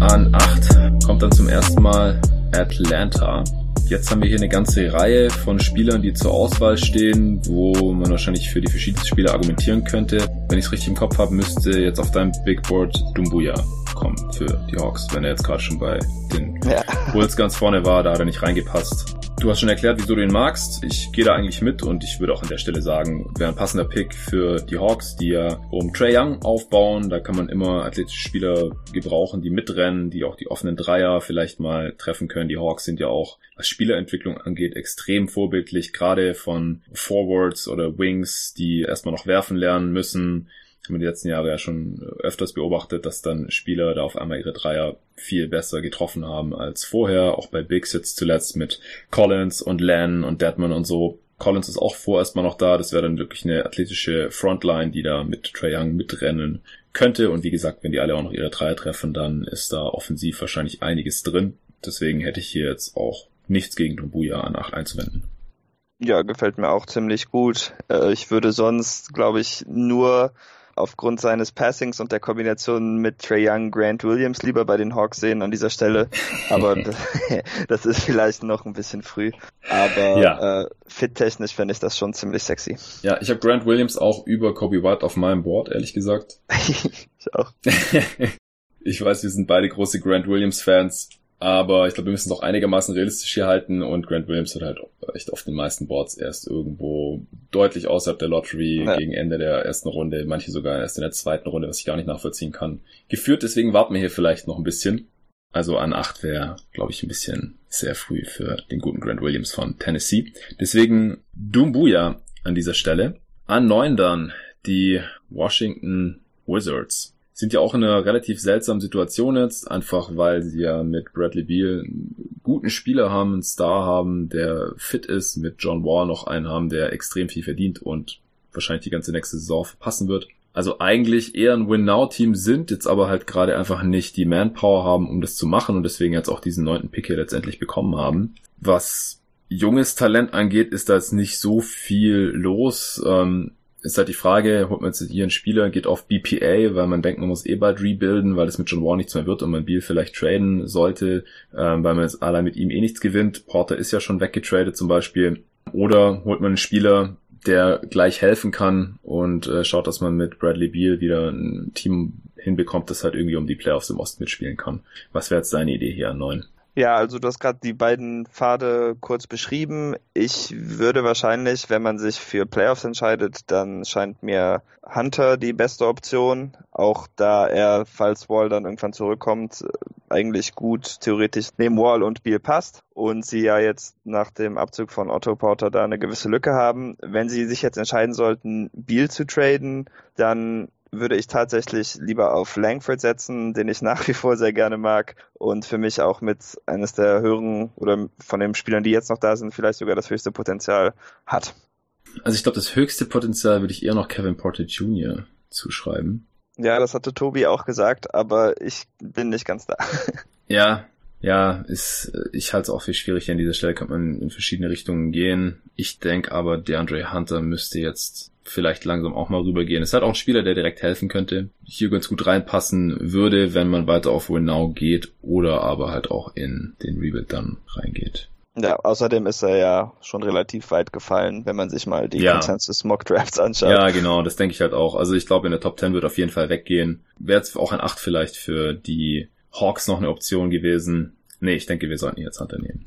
An 8 kommt dann zum ersten Mal Atlanta. Jetzt haben wir hier eine ganze Reihe von Spielern, die zur Auswahl stehen, wo man wahrscheinlich für die verschiedensten Spieler argumentieren könnte. Wenn ich es richtig im Kopf habe, müsste jetzt auf deinem Big Board Dumbuya kommen für die Hawks, wenn er jetzt gerade schon bei den ja. Bulls ganz vorne war, da hat er nicht reingepasst. Du hast schon erklärt, wieso du ihn magst. Ich gehe da eigentlich mit und ich würde auch an der Stelle sagen, wäre ein passender Pick für die Hawks, die ja um Trey Young aufbauen. Da kann man immer athletische Spieler gebrauchen, die mitrennen, die auch die offenen Dreier vielleicht mal treffen können. Die Hawks sind ja auch, was Spielerentwicklung angeht, extrem vorbildlich, gerade von Forwards oder Wings, die erstmal noch werfen lernen müssen haben wir die letzten Jahre ja schon öfters beobachtet, dass dann Spieler da auf einmal ihre Dreier viel besser getroffen haben als vorher, auch bei Bigs jetzt zuletzt mit Collins und Len und Deadman und so. Collins ist auch vorerst mal noch da, das wäre dann wirklich eine athletische Frontline, die da mit Trae Young mitrennen könnte und wie gesagt, wenn die alle auch noch ihre Dreier treffen, dann ist da offensiv wahrscheinlich einiges drin. Deswegen hätte ich hier jetzt auch nichts gegen Dumbuya an 8 einzuwenden. Ja, gefällt mir auch ziemlich gut. Äh, ich würde sonst, glaube ich, nur aufgrund seines Passings und der Kombination mit Trey Young, Grant Williams lieber bei den Hawks sehen an dieser Stelle. Aber das ist vielleicht noch ein bisschen früh. Aber ja. äh, fit-technisch finde ich das schon ziemlich sexy. Ja, ich habe Grant Williams auch über Kobe White auf meinem Board, ehrlich gesagt. ich auch. ich weiß, wir sind beide große Grant Williams-Fans. Aber ich glaube, wir müssen es auch einigermaßen realistisch hier halten und Grant Williams wird halt echt auf den meisten Boards erst irgendwo deutlich außerhalb der Lottery ja. gegen Ende der ersten Runde, manche sogar erst in der zweiten Runde, was ich gar nicht nachvollziehen kann, geführt. Deswegen warten wir hier vielleicht noch ein bisschen. Also an acht wäre, glaube ich, ein bisschen sehr früh für den guten Grant Williams von Tennessee. Deswegen Dumbuya an dieser Stelle. An neun dann die Washington Wizards sind ja auch in einer relativ seltsamen Situation jetzt, einfach weil sie ja mit Bradley Beal einen guten Spieler haben, einen Star haben, der fit ist, mit John Wall noch einen haben, der extrem viel verdient und wahrscheinlich die ganze nächste Saison verpassen wird. Also eigentlich eher ein Win-Now-Team sind, jetzt aber halt gerade einfach nicht die Manpower haben, um das zu machen und deswegen jetzt auch diesen neunten Pick hier letztendlich bekommen haben. Was junges Talent angeht, ist da jetzt nicht so viel los. Ähm, ist halt die Frage, holt man jetzt hier einen Spieler, geht auf BPA, weil man denkt, man muss eh bald rebuilden, weil es mit John Wall nichts mehr wird und man Beal vielleicht traden sollte, ähm, weil man jetzt allein mit ihm eh nichts gewinnt. Porter ist ja schon weggetradet zum Beispiel. Oder holt man einen Spieler, der gleich helfen kann und äh, schaut, dass man mit Bradley Beal wieder ein Team hinbekommt, das halt irgendwie um die Playoffs im Osten mitspielen kann. Was wäre jetzt deine Idee hier an neun? Ja, also du hast gerade die beiden Pfade kurz beschrieben. Ich würde wahrscheinlich, wenn man sich für Playoffs entscheidet, dann scheint mir Hunter die beste Option. Auch da er, falls Wall dann irgendwann zurückkommt, eigentlich gut theoretisch neben Wall und Beal passt. Und sie ja jetzt nach dem Abzug von Otto Porter da eine gewisse Lücke haben. Wenn sie sich jetzt entscheiden sollten, Beal zu traden, dann würde ich tatsächlich lieber auf Langford setzen, den ich nach wie vor sehr gerne mag und für mich auch mit eines der höheren oder von den Spielern, die jetzt noch da sind, vielleicht sogar das höchste Potenzial hat. Also ich glaube, das höchste Potenzial würde ich eher noch Kevin Porter Jr. zuschreiben. Ja, das hatte Tobi auch gesagt, aber ich bin nicht ganz da. Ja, ja, ist, ich halte es auch für schwierig. An dieser Stelle kann man in verschiedene Richtungen gehen. Ich denke aber, DeAndre Hunter müsste jetzt vielleicht langsam auch mal rübergehen. Es hat auch ein Spieler, der direkt helfen könnte, hier ganz gut reinpassen würde, wenn man weiter auf Winnow geht oder aber halt auch in den Rebuild dann reingeht. Ja, außerdem ist er ja schon relativ weit gefallen, wenn man sich mal die ja. Consensus Mock Drafts anschaut. Ja, genau, das denke ich halt auch. Also ich glaube, in der Top 10 wird auf jeden Fall weggehen. Wäre jetzt auch ein 8 vielleicht für die Hawks noch eine Option gewesen. Nee, ich denke, wir sollten jetzt Hunter nehmen.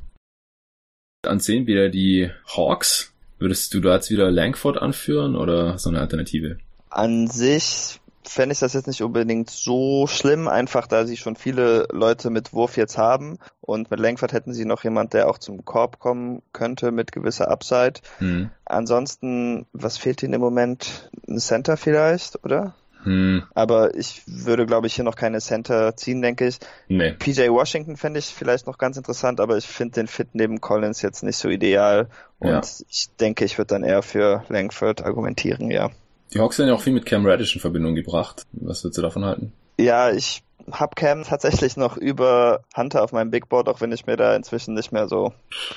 Dann sehen wir die Hawks Würdest du da jetzt wieder Langford anführen oder so eine Alternative? An sich fände ich das jetzt nicht unbedingt so schlimm, einfach da sie schon viele Leute mit Wurf jetzt haben und mit Langford hätten sie noch jemand, der auch zum Korb kommen könnte mit gewisser Upside. Hm. Ansonsten, was fehlt ihnen im Moment? Ein Center vielleicht, oder? Hm. Aber ich würde, glaube ich, hier noch keine Center ziehen, denke ich. Nee. PJ Washington fände ich vielleicht noch ganz interessant, aber ich finde den Fit neben Collins jetzt nicht so ideal. Und ja. ich denke, ich würde dann eher für Langford argumentieren, ja. Die Hawks werden ja auch viel mit Cam Radish in Verbindung gebracht. Was würdest du davon halten? Ja, ich hab Cam tatsächlich noch über Hunter auf meinem Big Board, auch wenn ich mir da inzwischen nicht mehr so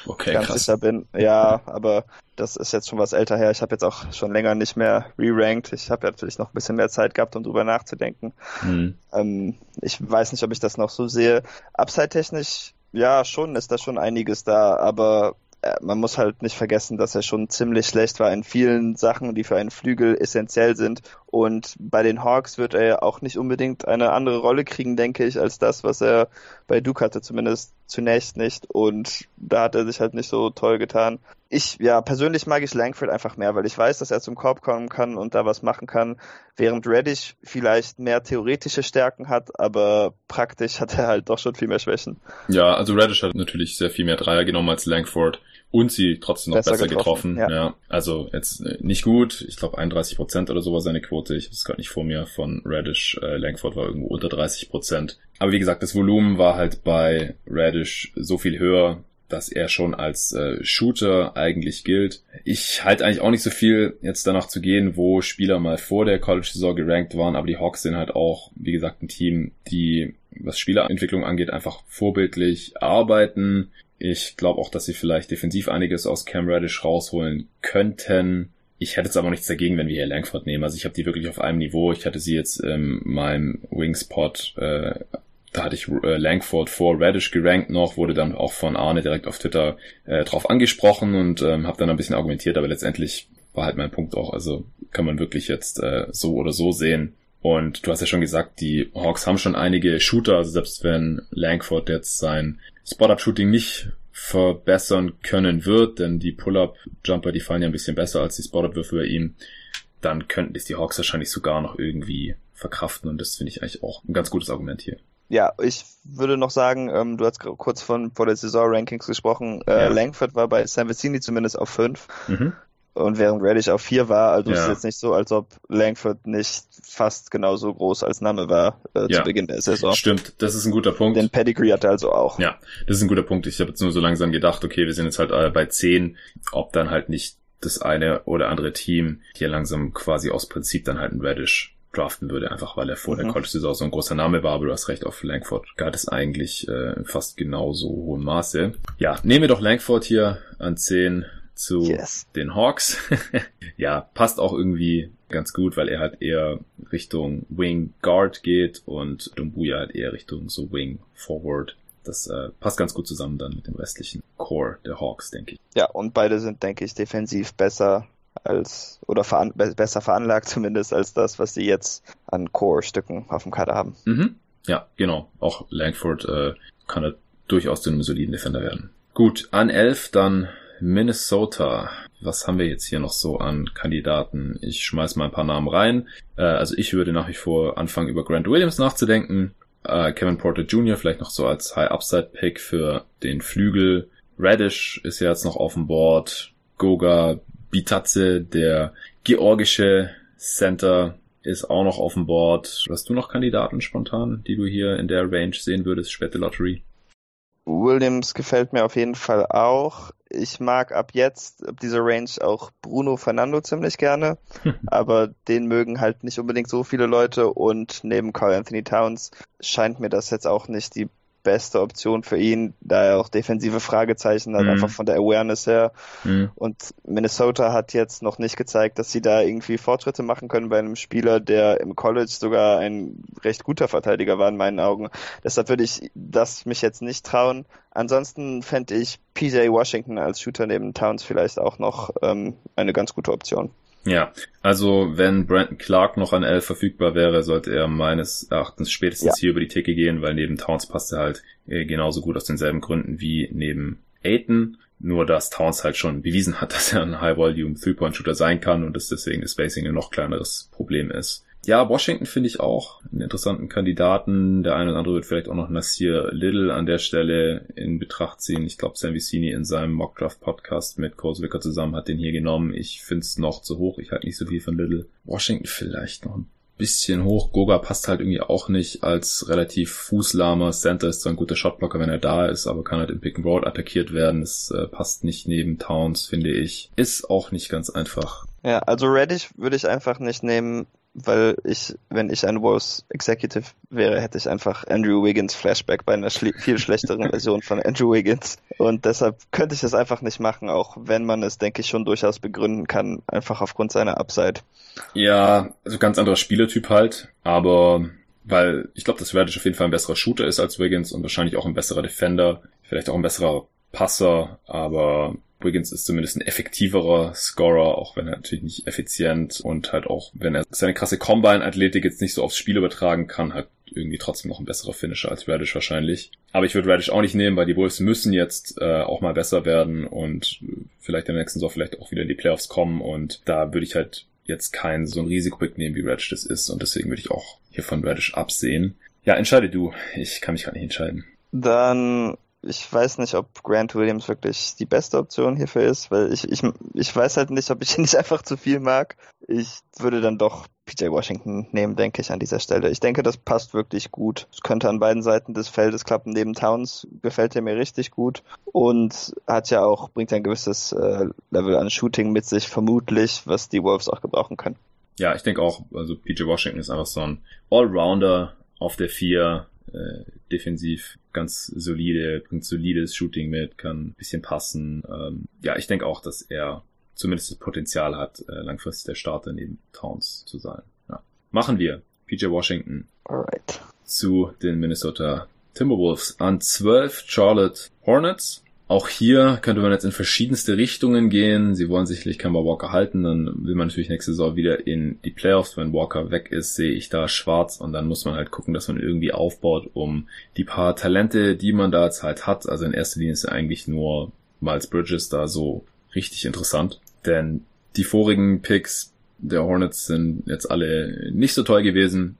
okay, ganz krass. sicher bin. Ja, aber das ist jetzt schon was älter her. Ich habe jetzt auch schon länger nicht mehr re-ranked. Ich habe ja natürlich noch ein bisschen mehr Zeit gehabt, um drüber nachzudenken. Hm. Ähm, ich weiß nicht, ob ich das noch so sehe. Upside-technisch, ja, schon ist da schon einiges da, aber äh, man muss halt nicht vergessen, dass er schon ziemlich schlecht war in vielen Sachen, die für einen Flügel essentiell sind. Und bei den Hawks wird er auch nicht unbedingt eine andere Rolle kriegen, denke ich, als das, was er bei Duke hatte, zumindest zunächst nicht. Und da hat er sich halt nicht so toll getan. Ich, ja, persönlich mag ich Langford einfach mehr, weil ich weiß, dass er zum Korb kommen kann und da was machen kann, während Reddish vielleicht mehr theoretische Stärken hat, aber praktisch hat er halt doch schon viel mehr Schwächen. Ja, also Reddish hat natürlich sehr viel mehr Dreier genommen als Langford und sie trotzdem noch besser, besser getroffen. getroffen. Ja. ja. also jetzt äh, nicht gut. Ich glaube 31 Prozent oder so war seine Quote. Ich habe es gerade nicht vor mir von Radish. Äh, Langford war irgendwo unter 30 Prozent. Aber wie gesagt, das Volumen war halt bei Radish so viel höher, dass er schon als äh, Shooter eigentlich gilt. Ich halte eigentlich auch nicht so viel, jetzt danach zu gehen, wo Spieler mal vor der College-Saison gerankt waren, aber die Hawks sind halt auch, wie gesagt, ein Team, die, was Spielerentwicklung angeht, einfach vorbildlich arbeiten. Ich glaube auch, dass sie vielleicht defensiv einiges aus Cam Reddish rausholen könnten. Ich hätte jetzt aber nichts dagegen, wenn wir hier Langford nehmen. Also ich habe die wirklich auf einem Niveau. Ich hatte sie jetzt in meinem Wingspot, äh, da hatte ich äh, Langford vor Radish gerankt noch, wurde dann auch von Arne direkt auf Twitter äh, drauf angesprochen und ähm, habe dann ein bisschen argumentiert, aber letztendlich war halt mein Punkt auch, also kann man wirklich jetzt äh, so oder so sehen. Und du hast ja schon gesagt, die Hawks haben schon einige Shooter, also selbst wenn Langford jetzt sein Spot-Up-Shooting nicht verbessern können wird, denn die Pull-Up-Jumper, die fallen ja ein bisschen besser als die Spot-Up-Würfe bei ihm, dann könnten es die Hawks wahrscheinlich sogar noch irgendwie verkraften und das finde ich eigentlich auch ein ganz gutes Argument hier. Ja, ich würde noch sagen, ähm, du hast kurz von vor der Saison Rankings gesprochen. Äh, ja. Langford war bei San Vicini zumindest auf 5. Mhm. Und während Reddish auf 4 war, also ja. ist es jetzt nicht so, als ob Langford nicht fast genauso groß als Name war äh, ja. zu Beginn der Saison. Stimmt, das ist ein guter Punkt. Den Pedigree hat er also auch. Ja, das ist ein guter Punkt. Ich habe jetzt nur so langsam gedacht, okay, wir sind jetzt halt äh, bei 10, ob dann halt nicht das eine oder andere Team hier langsam quasi aus Prinzip dann halt ein Reddish draften würde, einfach weil er vor mhm. der College-Saison so ein großer Name war, aber du hast recht, auf Langford galt es eigentlich äh, fast genauso hohem Maße. Ja, nehmen wir doch Langford hier an 10 zu yes. den Hawks. ja, passt auch irgendwie ganz gut, weil er halt eher Richtung Wing Guard geht und Dumbuya halt eher Richtung so Wing Forward. Das äh, passt ganz gut zusammen dann mit dem restlichen Core der Hawks, denke ich. Ja, und beide sind, denke ich, defensiv besser als oder veran besser veranlagt zumindest als das, was sie jetzt an Core-Stücken auf dem Kader haben. Mhm. Ja, genau. Auch Langford äh, kann er durchaus zu einem soliden Defender werden. Gut, an 11 dann Minnesota. Was haben wir jetzt hier noch so an Kandidaten? Ich schmeiß mal ein paar Namen rein. Äh, also ich würde nach wie vor anfangen, über Grant Williams nachzudenken. Äh, Kevin Porter Jr. vielleicht noch so als High-Upside-Pick für den Flügel. Radish ist ja jetzt noch auf dem Board. Goga Bitatze, der georgische Center, ist auch noch auf dem Board. Hast du noch Kandidaten spontan, die du hier in der Range sehen würdest, späte Lottery? Williams gefällt mir auf jeden Fall auch. Ich mag ab jetzt, ab dieser Range auch Bruno Fernando ziemlich gerne, aber den mögen halt nicht unbedingt so viele Leute und neben Carl Anthony Towns scheint mir das jetzt auch nicht die beste Option für ihn, da er auch defensive Fragezeichen hat, mhm. einfach von der Awareness her. Mhm. Und Minnesota hat jetzt noch nicht gezeigt, dass sie da irgendwie Fortschritte machen können bei einem Spieler, der im College sogar ein recht guter Verteidiger war in meinen Augen. Deshalb würde ich das mich jetzt nicht trauen. Ansonsten fände ich PJ Washington als Shooter neben Towns vielleicht auch noch ähm, eine ganz gute Option. Ja, also wenn Brandon Clark noch an 11 verfügbar wäre, sollte er meines Erachtens spätestens ja. hier über die Theke gehen, weil neben Towns passt er halt äh, genauso gut aus denselben Gründen wie neben Aiton. Nur dass Towns halt schon bewiesen hat, dass er ein High-Volume Three-Point-Shooter sein kann und dass deswegen das Spacing ein noch kleineres Problem ist. Ja, Washington finde ich auch einen interessanten Kandidaten. Der eine oder andere wird vielleicht auch noch Nasir Little an der Stelle in Betracht ziehen. Ich glaube, Sam Vicini in seinem Mockdraft Podcast mit Wicker zusammen hat den hier genommen. Ich finde es noch zu hoch. Ich halte nicht so viel von Little. Washington vielleicht noch ein bisschen hoch. Goga passt halt irgendwie auch nicht als relativ fußlahmer Center. Ist zwar ein guter Shotblocker, wenn er da ist, aber kann halt im Pick and Roll attackiert werden. Das äh, passt nicht neben Towns, finde ich. Ist auch nicht ganz einfach Ja, also Reddish würde ich einfach nicht nehmen, weil ich, wenn ich ein Wolves Executive wäre, hätte ich einfach Andrew Wiggins Flashback bei einer schl viel schlechteren Version von Andrew Wiggins. Und deshalb könnte ich es einfach nicht machen, auch wenn man es, denke ich, schon durchaus begründen kann, einfach aufgrund seiner Upside. Ja, also ganz anderer Spielertyp halt, aber weil ich glaube, dass Radish auf jeden Fall ein besserer Shooter ist als Wiggins und wahrscheinlich auch ein besserer Defender, vielleicht auch ein besserer Passer, aber Wiggins ist zumindest ein effektiverer Scorer, auch wenn er natürlich nicht effizient und halt auch, wenn er seine krasse Combine-Athletik jetzt nicht so aufs Spiel übertragen kann, halt irgendwie trotzdem noch ein besserer Finisher als Radish wahrscheinlich. Aber ich würde Radish auch nicht nehmen, weil die Wolves müssen jetzt äh, auch mal besser werden und vielleicht der nächsten Saison vielleicht auch wieder in die Playoffs kommen und da würde ich halt jetzt kein so ein Risikopick nehmen, wie Radish das ist und deswegen würde ich auch hier von Radish absehen. Ja, entscheide du. Ich kann mich gar nicht entscheiden. Dann ich weiß nicht, ob Grant Williams wirklich die beste Option hierfür ist, weil ich, ich, ich weiß halt nicht, ob ich ihn nicht einfach zu viel mag. Ich würde dann doch PJ Washington nehmen, denke ich, an dieser Stelle. Ich denke, das passt wirklich gut. Es könnte an beiden Seiten des Feldes klappen. Neben Towns gefällt er mir richtig gut und hat ja auch, bringt ein gewisses äh, Level an Shooting mit sich, vermutlich, was die Wolves auch gebrauchen können. Ja, ich denke auch, also PJ Washington ist einfach so ein Allrounder auf der vier, äh, defensiv ganz solide, bringt solides Shooting mit, kann ein bisschen passen. Ähm, ja, ich denke auch, dass er zumindest das Potenzial hat, äh, langfristig der Starter neben Towns zu sein. Ja. Machen wir. PJ Washington Alright. zu den Minnesota Timberwolves. An 12 Charlotte Hornets. Auch hier könnte man jetzt in verschiedenste Richtungen gehen. Sie wollen sicherlich Kemba Walker halten, dann will man natürlich nächste Saison wieder in die Playoffs. Wenn Walker weg ist, sehe ich da schwarz und dann muss man halt gucken, dass man irgendwie aufbaut, um die paar Talente, die man da jetzt halt hat. Also in erster Linie ist eigentlich nur Miles Bridges da so richtig interessant, denn die vorigen Picks der Hornets sind jetzt alle nicht so toll gewesen.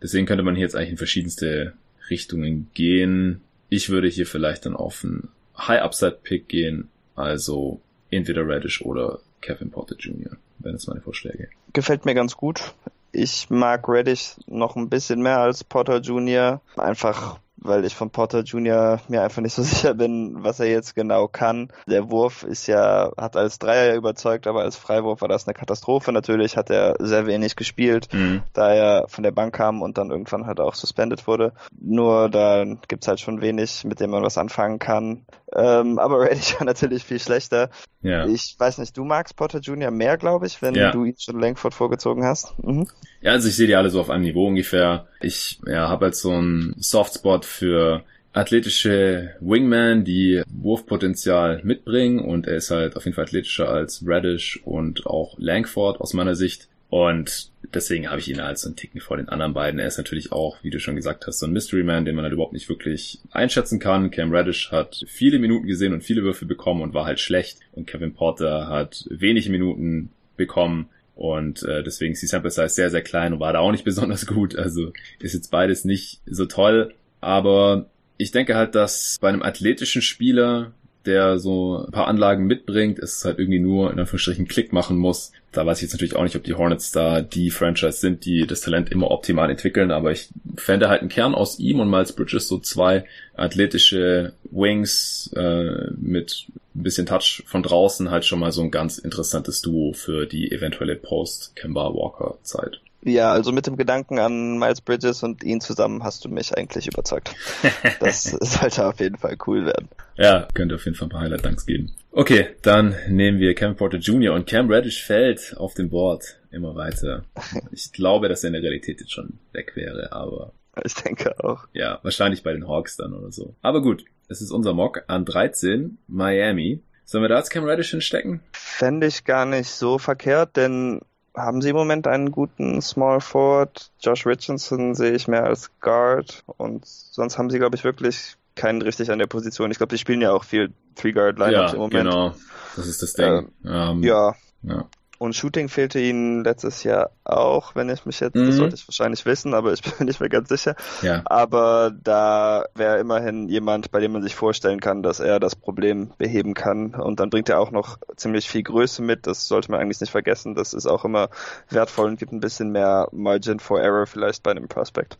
Deswegen könnte man hier jetzt eigentlich in verschiedenste Richtungen gehen. Ich würde hier vielleicht dann auf einen High Upside Pick gehen, also entweder Radish oder Kevin Porter Jr. wären jetzt meine Vorschläge. Gefällt mir ganz gut. Ich mag Radish noch ein bisschen mehr als Porter Jr. Einfach weil ich von Potter Jr. mir einfach nicht so sicher bin, was er jetzt genau kann. Der Wurf ist ja, hat als Dreier überzeugt, aber als Freiwurf war das eine Katastrophe. Natürlich hat er sehr wenig gespielt, mhm. da er von der Bank kam und dann irgendwann halt auch suspended wurde. Nur da gibt's halt schon wenig, mit dem man was anfangen kann. Ähm, aber Reddish war natürlich viel schlechter. Ja. Ich weiß nicht, du magst Potter Jr. mehr, glaube ich, wenn ja. du ihn schon Langford vorgezogen hast. Mhm. Ja, also ich sehe die alle so auf einem Niveau ungefähr. Ich ja, habe halt so einen Softspot für athletische Wingman, die Wurfpotenzial mitbringen und er ist halt auf jeden Fall athletischer als Radish und auch Langford aus meiner Sicht. Und deswegen habe ich ihn als so einen Ticken vor den anderen beiden. Er ist natürlich auch, wie du schon gesagt hast, so ein Mystery Man, den man halt überhaupt nicht wirklich einschätzen kann. Cam Radish hat viele Minuten gesehen und viele Würfe bekommen und war halt schlecht. Und Kevin Porter hat wenige Minuten bekommen und äh, deswegen ist die Sample Size sehr, sehr klein und war da auch nicht besonders gut. Also ist jetzt beides nicht so toll. Aber ich denke halt, dass bei einem athletischen Spieler der so ein paar Anlagen mitbringt, es halt irgendwie nur in Anführungsstrichen Klick machen muss. Da weiß ich jetzt natürlich auch nicht, ob die Hornets da die Franchise sind, die das Talent immer optimal entwickeln, aber ich fände halt einen Kern aus ihm und Miles Bridges so zwei athletische Wings äh, mit ein bisschen Touch von draußen halt schon mal so ein ganz interessantes Duo für die eventuelle Post-Kemba Walker-Zeit. Ja, also mit dem Gedanken an Miles Bridges und ihn zusammen hast du mich eigentlich überzeugt. Das sollte auf jeden Fall cool werden. Ja, könnte auf jeden Fall ein paar Highlight-Dunks geben. Okay, dann nehmen wir Cam Porter Jr. und Cam Reddish fällt auf dem Board immer weiter. Ich glaube, dass er in der Realität jetzt schon weg wäre, aber... Ich denke auch. Ja, wahrscheinlich bei den Hawks dann oder so. Aber gut, es ist unser Mock an 13, Miami. Sollen wir da jetzt Cam Reddish hinstecken? Fände ich gar nicht so verkehrt, denn haben sie im Moment einen guten Small Forward. Josh Richardson sehe ich mehr als Guard und sonst haben sie, glaube ich, wirklich keinen richtig an der Position. Ich glaube, die spielen ja auch viel Three-Guard-Lineups ja, im Moment. genau. Das ist das Ding. Äh, ähm, ja. ja. Und Shooting fehlte ihnen letztes Jahr auch, wenn ich mich jetzt, mhm. das sollte ich wahrscheinlich wissen, aber ich bin nicht mehr ganz sicher. Ja. Aber da wäre immerhin jemand, bei dem man sich vorstellen kann, dass er das Problem beheben kann. Und dann bringt er auch noch ziemlich viel Größe mit. Das sollte man eigentlich nicht vergessen. Das ist auch immer wertvoll und gibt ein bisschen mehr Margin for Error vielleicht bei einem Prospect.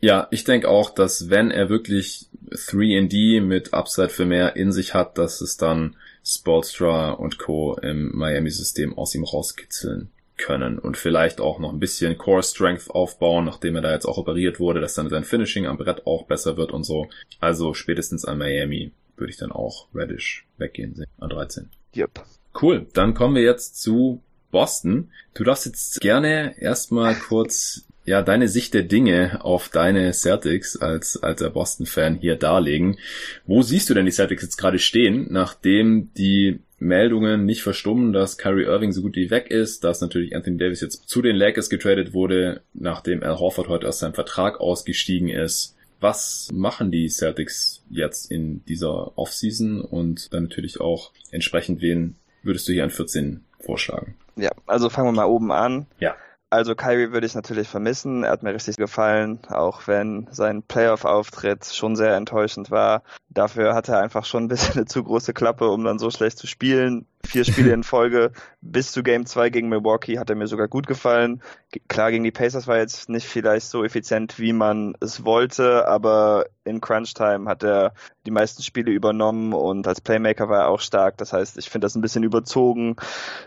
Ja, ich denke auch, dass wenn er wirklich 3D mit Upside für mehr in sich hat, dass es dann Sportstra und Co. im Miami-System aus ihm rauskitzeln können und vielleicht auch noch ein bisschen Core Strength aufbauen, nachdem er da jetzt auch operiert wurde, dass dann sein Finishing am Brett auch besser wird und so. Also spätestens an Miami würde ich dann auch Reddish weggehen sehen, an 13. Yep. Cool, dann kommen wir jetzt zu Boston. Du darfst jetzt gerne erstmal kurz ja, deine Sicht der Dinge auf deine Celtics als alter Boston-Fan hier darlegen. Wo siehst du denn die Celtics jetzt gerade stehen, nachdem die Meldungen nicht verstummen, dass Kyrie Irving so gut wie weg ist, dass natürlich Anthony Davis jetzt zu den Lakers getradet wurde, nachdem Al Horford heute aus seinem Vertrag ausgestiegen ist. Was machen die Celtics jetzt in dieser Offseason und dann natürlich auch entsprechend wen würdest du hier an 14 vorschlagen? Ja, also fangen wir mal oben an. Ja. Also Kyrie würde ich natürlich vermissen. Er hat mir richtig gefallen, auch wenn sein Playoff-Auftritt schon sehr enttäuschend war. Dafür hat er einfach schon ein bisschen eine zu große Klappe, um dann so schlecht zu spielen vier Spiele in Folge bis zu Game 2 gegen Milwaukee hat er mir sogar gut gefallen. Klar, gegen die Pacers war jetzt nicht vielleicht so effizient, wie man es wollte, aber in Crunch Time hat er die meisten Spiele übernommen und als Playmaker war er auch stark. Das heißt, ich finde das ein bisschen überzogen,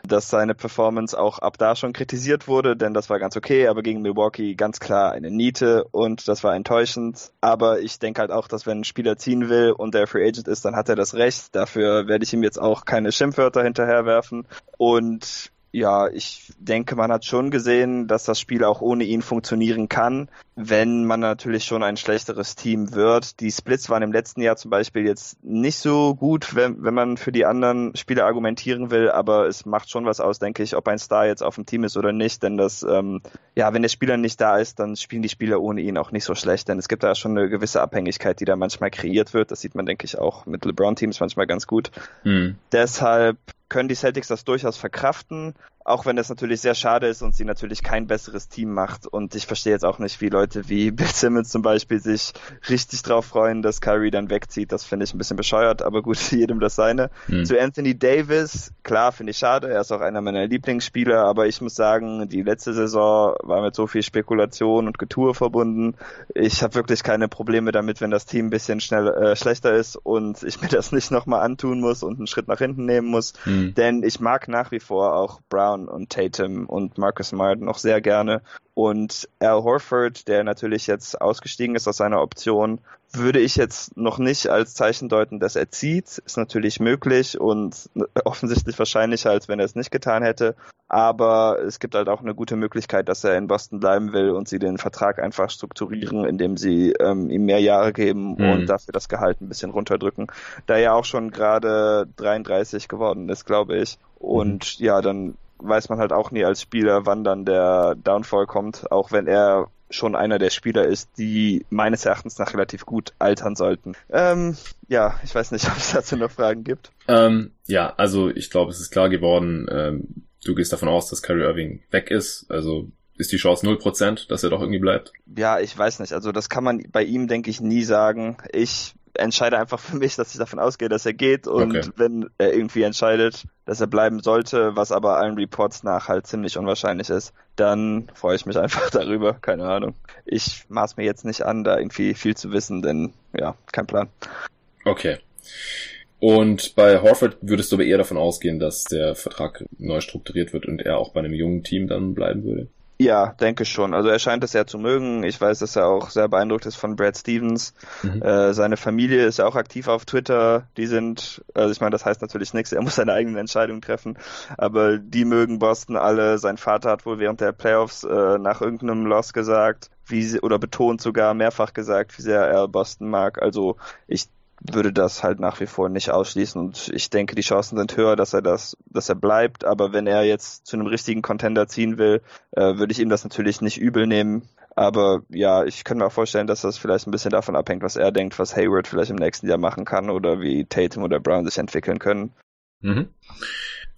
dass seine Performance auch ab da schon kritisiert wurde, denn das war ganz okay, aber gegen Milwaukee ganz klar eine Niete und das war enttäuschend. Aber ich denke halt auch, dass wenn ein Spieler ziehen will und der Free Agent ist, dann hat er das Recht. Dafür werde ich ihm jetzt auch keine Schimpfwörter hinterherwerfen. Und ja, ich denke, man hat schon gesehen, dass das Spiel auch ohne ihn funktionieren kann, wenn man natürlich schon ein schlechteres Team wird. Die Splits waren im letzten Jahr zum Beispiel jetzt nicht so gut, wenn, wenn man für die anderen Spieler argumentieren will, aber es macht schon was aus, denke ich, ob ein Star jetzt auf dem Team ist oder nicht, denn das, ähm, ja, wenn der Spieler nicht da ist, dann spielen die Spieler ohne ihn auch nicht so schlecht, denn es gibt da schon eine gewisse Abhängigkeit, die da manchmal kreiert wird. Das sieht man, denke ich, auch mit LeBron-Teams manchmal ganz gut. Mhm. Deshalb können die Celtics das durchaus verkraften, auch wenn es natürlich sehr schade ist und sie natürlich kein besseres Team macht. Und ich verstehe jetzt auch nicht, wie Leute wie Bill Simmons zum Beispiel sich richtig drauf freuen, dass Kyrie dann wegzieht. Das finde ich ein bisschen bescheuert, aber gut, jedem das seine. Mhm. Zu Anthony Davis, klar, finde ich schade. Er ist auch einer meiner Lieblingsspieler, aber ich muss sagen, die letzte Saison war mit so viel Spekulation und Getue verbunden. Ich habe wirklich keine Probleme damit, wenn das Team ein bisschen schnell äh, schlechter ist und ich mir das nicht nochmal antun muss und einen Schritt nach hinten nehmen muss. Mhm. Denn ich mag nach wie vor auch Brown und Tatum und Marcus Smart noch sehr gerne. Und Al Horford, der natürlich jetzt ausgestiegen ist aus seiner Option, würde ich jetzt noch nicht als Zeichen deuten, dass er zieht. Ist natürlich möglich und offensichtlich wahrscheinlicher, als wenn er es nicht getan hätte. Aber es gibt halt auch eine gute Möglichkeit, dass er in Boston bleiben will und sie den Vertrag einfach strukturieren, indem sie ähm, ihm mehr Jahre geben mhm. und dafür das Gehalt ein bisschen runterdrücken. Da er auch schon gerade 33 geworden ist, glaube ich. Und mhm. ja, dann weiß man halt auch nie als Spieler, wann dann der Downfall kommt, auch wenn er schon einer der Spieler ist, die meines Erachtens nach relativ gut altern sollten. Ähm, ja, ich weiß nicht, ob es dazu noch Fragen gibt. Ähm, ja, also ich glaube, es ist klar geworden, ähm, du gehst davon aus, dass Kyrie Irving weg ist, also ist die Chance 0%, dass er doch irgendwie bleibt? Ja, ich weiß nicht. Also das kann man bei ihm, denke ich, nie sagen. Ich entscheide einfach für mich, dass ich davon ausgehe, dass er geht und okay. wenn er irgendwie entscheidet, dass er bleiben sollte, was aber allen Reports nach halt ziemlich unwahrscheinlich ist, dann freue ich mich einfach darüber, keine Ahnung. Ich maß mir jetzt nicht an, da irgendwie viel zu wissen, denn ja, kein Plan. Okay. Und bei Horford würdest du aber eher davon ausgehen, dass der Vertrag neu strukturiert wird und er auch bei einem jungen Team dann bleiben würde? Ja, denke schon. Also er scheint es sehr zu mögen. Ich weiß, dass er auch sehr beeindruckt ist von Brad Stevens. Mhm. Äh, seine Familie ist ja auch aktiv auf Twitter. Die sind, also ich meine, das heißt natürlich nichts. Er muss seine eigenen Entscheidungen treffen. Aber die mögen Boston alle. Sein Vater hat wohl während der Playoffs äh, nach irgendeinem Loss gesagt, wie sie, oder betont sogar mehrfach gesagt, wie sehr er Boston mag. Also ich würde das halt nach wie vor nicht ausschließen und ich denke, die Chancen sind höher, dass er das, dass er bleibt, aber wenn er jetzt zu einem richtigen Contender ziehen will, äh, würde ich ihm das natürlich nicht übel nehmen. Aber ja, ich kann mir auch vorstellen, dass das vielleicht ein bisschen davon abhängt, was er denkt, was Hayward vielleicht im nächsten Jahr machen kann oder wie Tatum oder Brown sich entwickeln können. Mhm.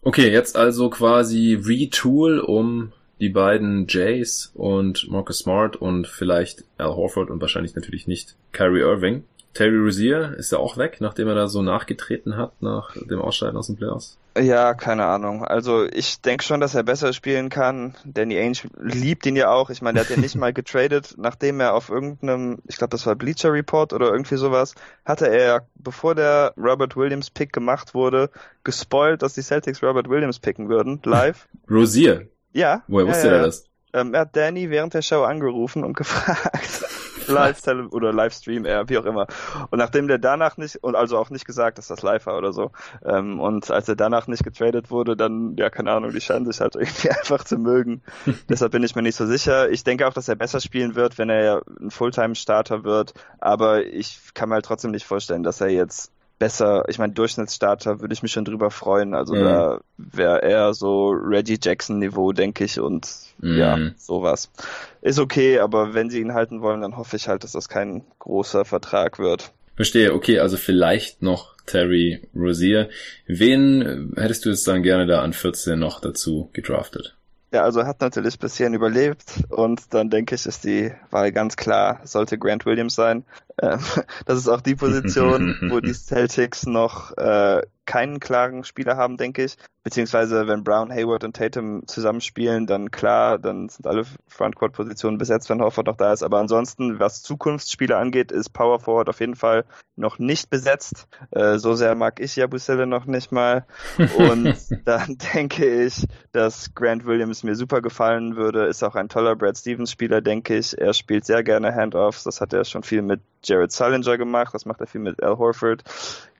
Okay, jetzt also quasi Retool, um die beiden Jays und Marcus Smart und vielleicht Al Horford und wahrscheinlich natürlich nicht Kyrie Irving Terry Rozier ist ja auch weg, nachdem er da so nachgetreten hat nach dem Ausscheiden aus den Playoffs. Ja, keine Ahnung. Also ich denke schon, dass er besser spielen kann. Danny Ainge liebt ihn ja auch. Ich meine, der hat ja nicht mal getradet, nachdem er auf irgendeinem, ich glaube, das war Bleacher Report oder irgendwie sowas, hatte er, bevor der Robert Williams Pick gemacht wurde, gespoilt, dass die Celtics Robert Williams picken würden, live. Rozier? Ja. Woher ja, wusste ja. er das? Ähm, er hat Danny während der Show angerufen und gefragt. live oder Livestream, eher, wie auch immer. Und nachdem der danach nicht, und also auch nicht gesagt, dass das live war oder so, ähm, und als er danach nicht getradet wurde, dann, ja, keine Ahnung, die scheinen sich halt irgendwie einfach zu mögen. Deshalb bin ich mir nicht so sicher. Ich denke auch, dass er besser spielen wird, wenn er ein Fulltime-Starter wird, aber ich kann mir halt trotzdem nicht vorstellen, dass er jetzt besser, ich meine, Durchschnittsstarter würde ich mich schon drüber freuen. Also Mhm. da wäre eher so Reggie Jackson Niveau, denke ich, und Mhm. ja, sowas. Ist okay, aber wenn sie ihn halten wollen, dann hoffe ich halt, dass das kein großer Vertrag wird. Verstehe, okay, also vielleicht noch Terry Rozier. Wen hättest du jetzt dann gerne da an 14 noch dazu gedraftet? Ja, also er hat natürlich bis hierhin überlebt und dann denke ich, ist die Wahl ganz klar, sollte Grant Williams sein. Ähm, das ist auch die Position, wo die Celtics noch äh, keinen klaren Spieler haben, denke ich. Beziehungsweise wenn Brown, Hayward und Tatum zusammenspielen, dann klar, dann sind alle Frontcourt-Positionen besetzt, wenn Horford noch da ist. Aber ansonsten, was Zukunftsspieler angeht, ist Power Forward auf jeden Fall noch nicht besetzt. Äh, so sehr mag ich Jabusele noch nicht mal. Und dann denke ich, dass Grant Williams mir super gefallen würde. Ist auch ein toller Brad Stevens-Spieler, denke ich. Er spielt sehr gerne Handoffs. Das hat er schon viel mit Jared Sullinger gemacht. Das macht er viel mit Al Horford.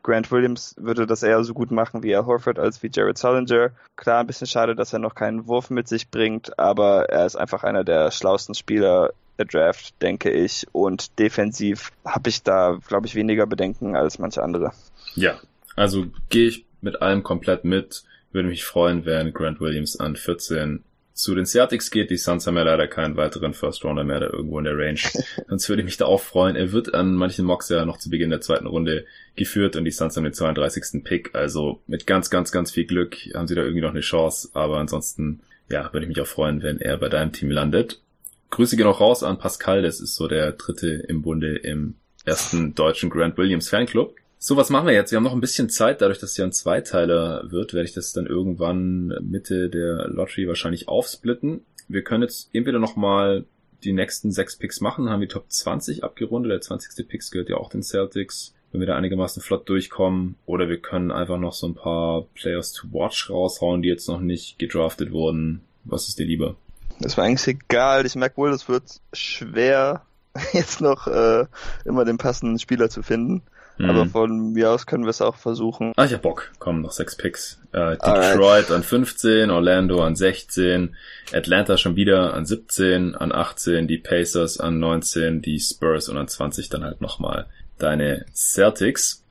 Grant Williams würde das eher so gut machen wie Al Horford als wie Jared Sullinger. Klar, ein bisschen schade, dass er noch keinen Wurf mit sich bringt, aber er ist einfach einer der schlauesten Spieler der Draft, denke ich. Und defensiv habe ich da, glaube ich, weniger Bedenken als manche andere. Ja, also gehe ich mit allem komplett mit. Würde mich freuen, wenn Grant Williams an 14 zu den Celtics geht. Die Suns haben ja leider keinen weiteren First Rounder mehr da irgendwo in der Range. Sonst würde ich mich da auch freuen. Er wird an manchen Mocks ja noch zu Beginn der zweiten Runde geführt und die Suns haben den 32. Pick. Also mit ganz, ganz, ganz viel Glück haben sie da irgendwie noch eine Chance. Aber ansonsten, ja, würde ich mich auch freuen, wenn er bei deinem Team landet. Grüße gehen auch raus an Pascal. Das ist so der dritte im Bunde im ersten deutschen Grant Williams Fanclub. So, was machen wir jetzt? Wir haben noch ein bisschen Zeit, dadurch, dass es ja ein Zweiteiler wird, werde ich das dann irgendwann Mitte der Lottery wahrscheinlich aufsplitten. Wir können jetzt entweder nochmal die nächsten sechs Picks machen, haben die Top 20 abgerundet. Der 20. Picks gehört ja auch den Celtics, wenn wir da einigermaßen flott durchkommen. Oder wir können einfach noch so ein paar Players to Watch raushauen, die jetzt noch nicht gedraftet wurden. Was ist dir lieber? Das war eigentlich egal. Ich merke wohl, es wird schwer, jetzt noch äh, immer den passenden Spieler zu finden. Hm. Aber von mir aus können wir es auch versuchen. Ah, ich hab Bock. Kommen noch sechs Picks. Äh, Alright. Detroit an 15, Orlando an 16, Atlanta schon wieder an 17, an 18, die Pacers an 19, die Spurs und an 20 dann halt nochmal deine Celtics.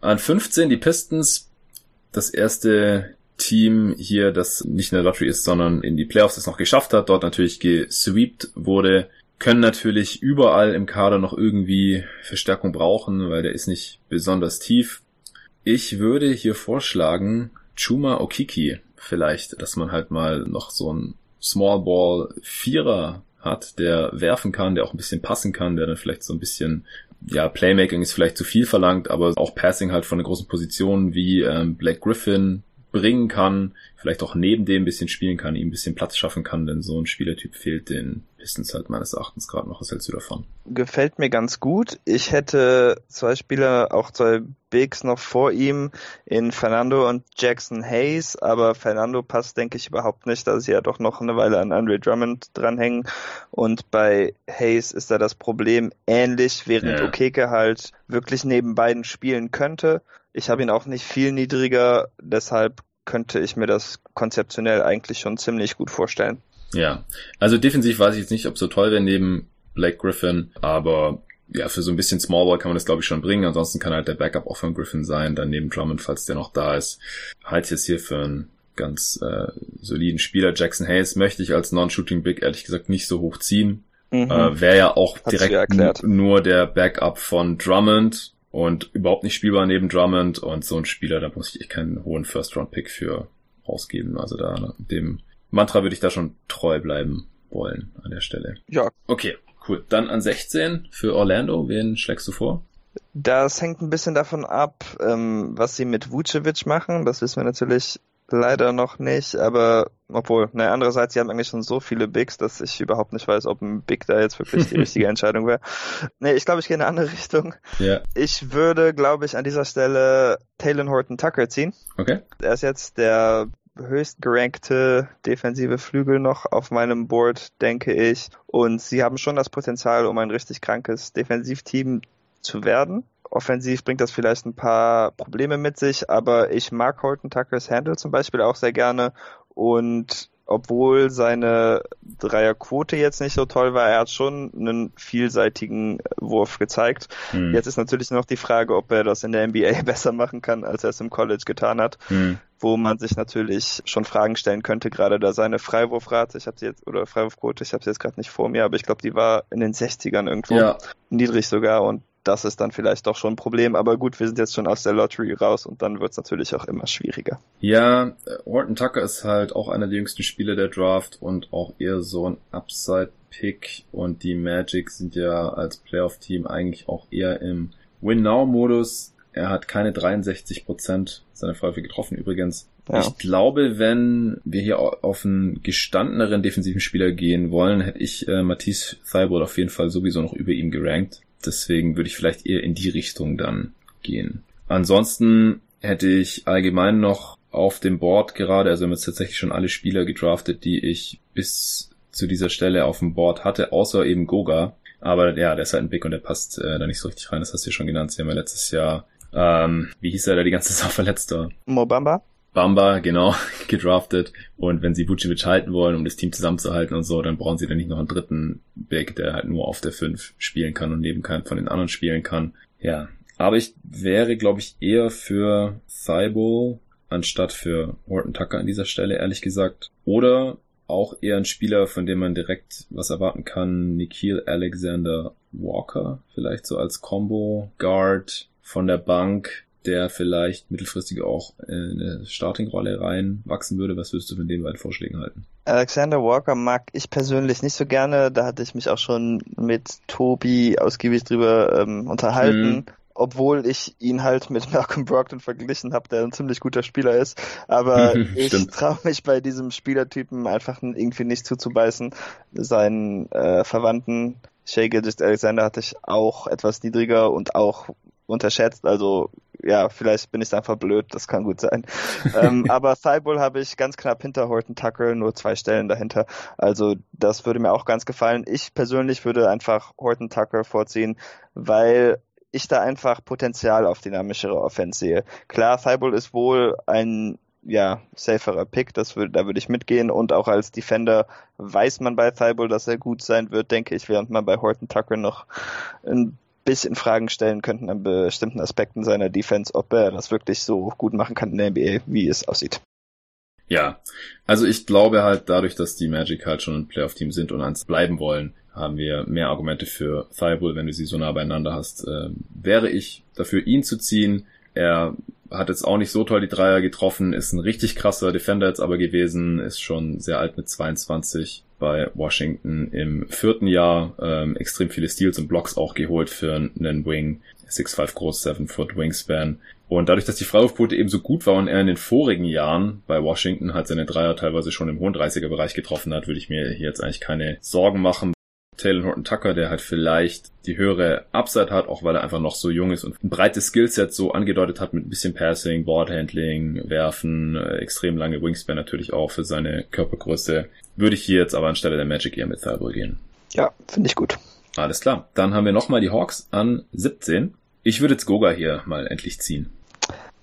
An 15 die Pistons, das erste Team hier, das nicht in der Lottery ist, sondern in die Playoffs es noch geschafft hat, dort natürlich gesweept wurde, können natürlich überall im Kader noch irgendwie Verstärkung brauchen, weil der ist nicht besonders tief. Ich würde hier vorschlagen, Chuma Okiki vielleicht, dass man halt mal noch so ein Small Ball Vierer hat, der werfen kann, der auch ein bisschen passen kann, der dann vielleicht so ein bisschen, ja, Playmaking ist vielleicht zu viel verlangt, aber auch Passing halt von einer großen Position wie ähm, Blake Griffin bringen kann, vielleicht auch neben dem ein bisschen spielen kann, ihm ein bisschen Platz schaffen kann, denn so ein Spielertyp fehlt den Pistons halt meines Erachtens gerade noch. Was hältst du davon? Gefällt mir ganz gut. Ich hätte zwei Spieler, auch zwei Bigs noch vor ihm in Fernando und Jackson Hayes, aber Fernando passt, denke ich, überhaupt nicht, da sie ja doch noch eine Weile an Andre Drummond dranhängen. Und bei Hayes ist da das Problem ähnlich, während Ja. Okeke halt wirklich neben beiden spielen könnte. Ich habe ihn auch nicht viel niedriger, deshalb könnte ich mir das konzeptionell eigentlich schon ziemlich gut vorstellen. Ja, also defensiv weiß ich jetzt nicht, ob so toll wäre neben Blake Griffin, aber ja, für so ein bisschen Smallball kann man das glaube ich schon bringen. Ansonsten kann halt der Backup auch von Griffin sein, dann neben Drummond, falls der noch da ist. Halt jetzt hier für einen ganz äh, soliden Spieler. Jackson Hayes möchte ich als Non-Shooting Big ehrlich gesagt nicht so hoch ziehen. Mhm. Äh, Wäre ja auch Hat's direkt nur der Backup von Drummond und überhaupt nicht spielbar neben Drummond und so ein Spieler, da muss ich echt keinen hohen First-Round-Pick für rausgeben. Also da dem Mantra würde ich da schon treu bleiben wollen an der Stelle. ja, Okay, cool. Dann an 16 für Orlando. Wen schlägst du vor? Das hängt ein bisschen davon ab, ähm, was sie mit Vucevic machen. Das wissen wir natürlich leider noch nicht, aber obwohl, ne, andererseits, sie haben eigentlich schon so viele Bigs, dass ich überhaupt nicht weiß, ob ein Big da jetzt wirklich die richtige Entscheidung wäre. Ne, ich glaube, ich gehe in eine andere Richtung. Ja. Ich würde, glaube ich, an dieser Stelle Taylor Horton Tucker ziehen. Okay. Er ist jetzt der höchst gerankte defensive Flügel noch auf meinem Board, denke ich. Und sie haben schon das Potenzial, um ein richtig krankes Defensivteam zu werden. Offensiv bringt das vielleicht ein paar Probleme mit sich, aber ich mag Horton Tuckers Handle zum Beispiel auch sehr gerne und obwohl seine Dreierquote jetzt nicht so toll war, er hat schon einen vielseitigen Wurf gezeigt. Hm. Jetzt ist natürlich noch die Frage, ob er das in der NBA besser machen kann, als er es im College getan hat. Hm. Wo man sich natürlich schon Fragen stellen könnte, gerade da seine Freiwurfrate, ich habe sie jetzt, oder Freiwurfquote, ich habe sie jetzt gerade nicht vor mir, aber ich glaube, die war in den 60ern irgendwo. Ja. Niedrig sogar und das ist dann vielleicht doch schon ein Problem. Aber gut, wir sind jetzt schon aus der Lottery raus und dann wird es natürlich auch immer schwieriger. Ja, Horton Tucker ist halt auch einer der jüngsten Spieler der Draft und auch eher so ein Upside-Pick. Und die Magic sind ja als Playoff-Team eigentlich auch eher im Win-Now-Modus. Er hat keine 63% seiner Freiwürfe getroffen übrigens. Ja. Ich glaube, wenn wir hier auf einen gestandeneren defensiven Spieler gehen wollen, hätte ich äh, Matisse Thibault auf jeden Fall sowieso noch über ihm gerankt. Deswegen würde ich vielleicht eher in die Richtung dann gehen. Ansonsten hätte ich allgemein noch auf dem Board gerade, also wir haben jetzt tatsächlich schon alle Spieler gedraftet, die ich bis zu dieser Stelle auf dem Board hatte, außer eben Goga. Aber ja, der ist halt ein Big und der passt äh, da nicht so richtig rein. Das hast du ja schon genannt. Sie haben ja letztes Jahr, ähm, wie hieß er da die ganze Saison verletzt war? Mobamba? Bamba, genau, gedraftet. Und wenn sie Vucevic halten wollen, um das Team zusammenzuhalten und so, dann brauchen sie dann nicht noch einen dritten Big, der halt nur auf der 5 spielen kann und neben keinem von den anderen spielen kann. Ja. Aber ich wäre, glaube ich, eher für Thibault anstatt für Horton Tucker an dieser Stelle, ehrlich gesagt. Oder auch eher ein Spieler, von dem man direkt was erwarten kann. Nikhil Alexander Walker, vielleicht so als Combo Guard von der Bank der vielleicht mittelfristig auch in eine Starting-Rolle reinwachsen würde. Was würdest du von den beiden Vorschlägen halten? Alexander Walker mag ich persönlich nicht so gerne. Da hatte ich mich auch schon mit Tobi ausgiebig drüber ähm, unterhalten. Mhm. Obwohl ich ihn halt mit Malcolm Brogdon verglichen habe, der ein ziemlich guter Spieler ist. Aber ich traue mich bei diesem Spielertypen einfach irgendwie nicht zuzubeißen. Seinen äh, Verwandten Shea Gilgis Alexander hatte ich auch etwas niedriger und auch unterschätzt. Also ja, vielleicht bin ich einfach blöd, das kann gut sein. ähm, aber Thibault habe ich ganz knapp hinter Horton Tucker, nur zwei Stellen dahinter. Also das würde mir auch ganz gefallen. Ich persönlich würde einfach Horton Tucker vorziehen, weil ich da einfach Potenzial auf dynamischere Offense sehe. Klar, Thibault ist wohl ein ja, saferer Pick, das würde, da würde ich mitgehen und auch als Defender weiß man bei Thibault, dass er gut sein wird, denke ich, während man bei Horton Tucker noch ein bisschen Fragen stellen könnten an bestimmten Aspekten seiner Defense, ob er das wirklich so gut machen kann in der NBA, wie es aussieht. Ja, also ich glaube halt dadurch, dass die Magic halt schon ein Playoff-Team sind und eins bleiben wollen, haben wir mehr Argumente für Thibault, wenn du sie so nah beieinander hast. Äh, wäre ich dafür, ihn zu ziehen. Er hat jetzt auch nicht so toll die Dreier getroffen, ist ein richtig krasser Defender jetzt aber gewesen, ist schon sehr alt mit 22 bei Washington im vierten Jahr, ähm, extrem viele Steals und Blocks auch geholt für einen Wing, 6'5 groß, 7 Foot Wingspan. Und dadurch, dass die Freiwurfquote eben so gut war und er in den vorigen Jahren bei Washington halt seine Dreier teilweise schon im hohen 30er Bereich getroffen hat, würde ich mir hier jetzt eigentlich keine Sorgen machen. Taylor Horton Tucker, der halt vielleicht die höhere Upside hat, auch weil er einfach noch so jung ist und ein breites Skillset so angedeutet hat mit ein bisschen Passing, Boardhandling, Werfen, äh, extrem lange Wingspan natürlich auch für seine Körpergröße. Würde ich hier jetzt aber anstelle der Magic eher mit Thibault gehen. Ja, finde ich gut. Alles klar. Dann haben wir nochmal die Hawks an 17. Ich würde jetzt Goga hier mal endlich ziehen.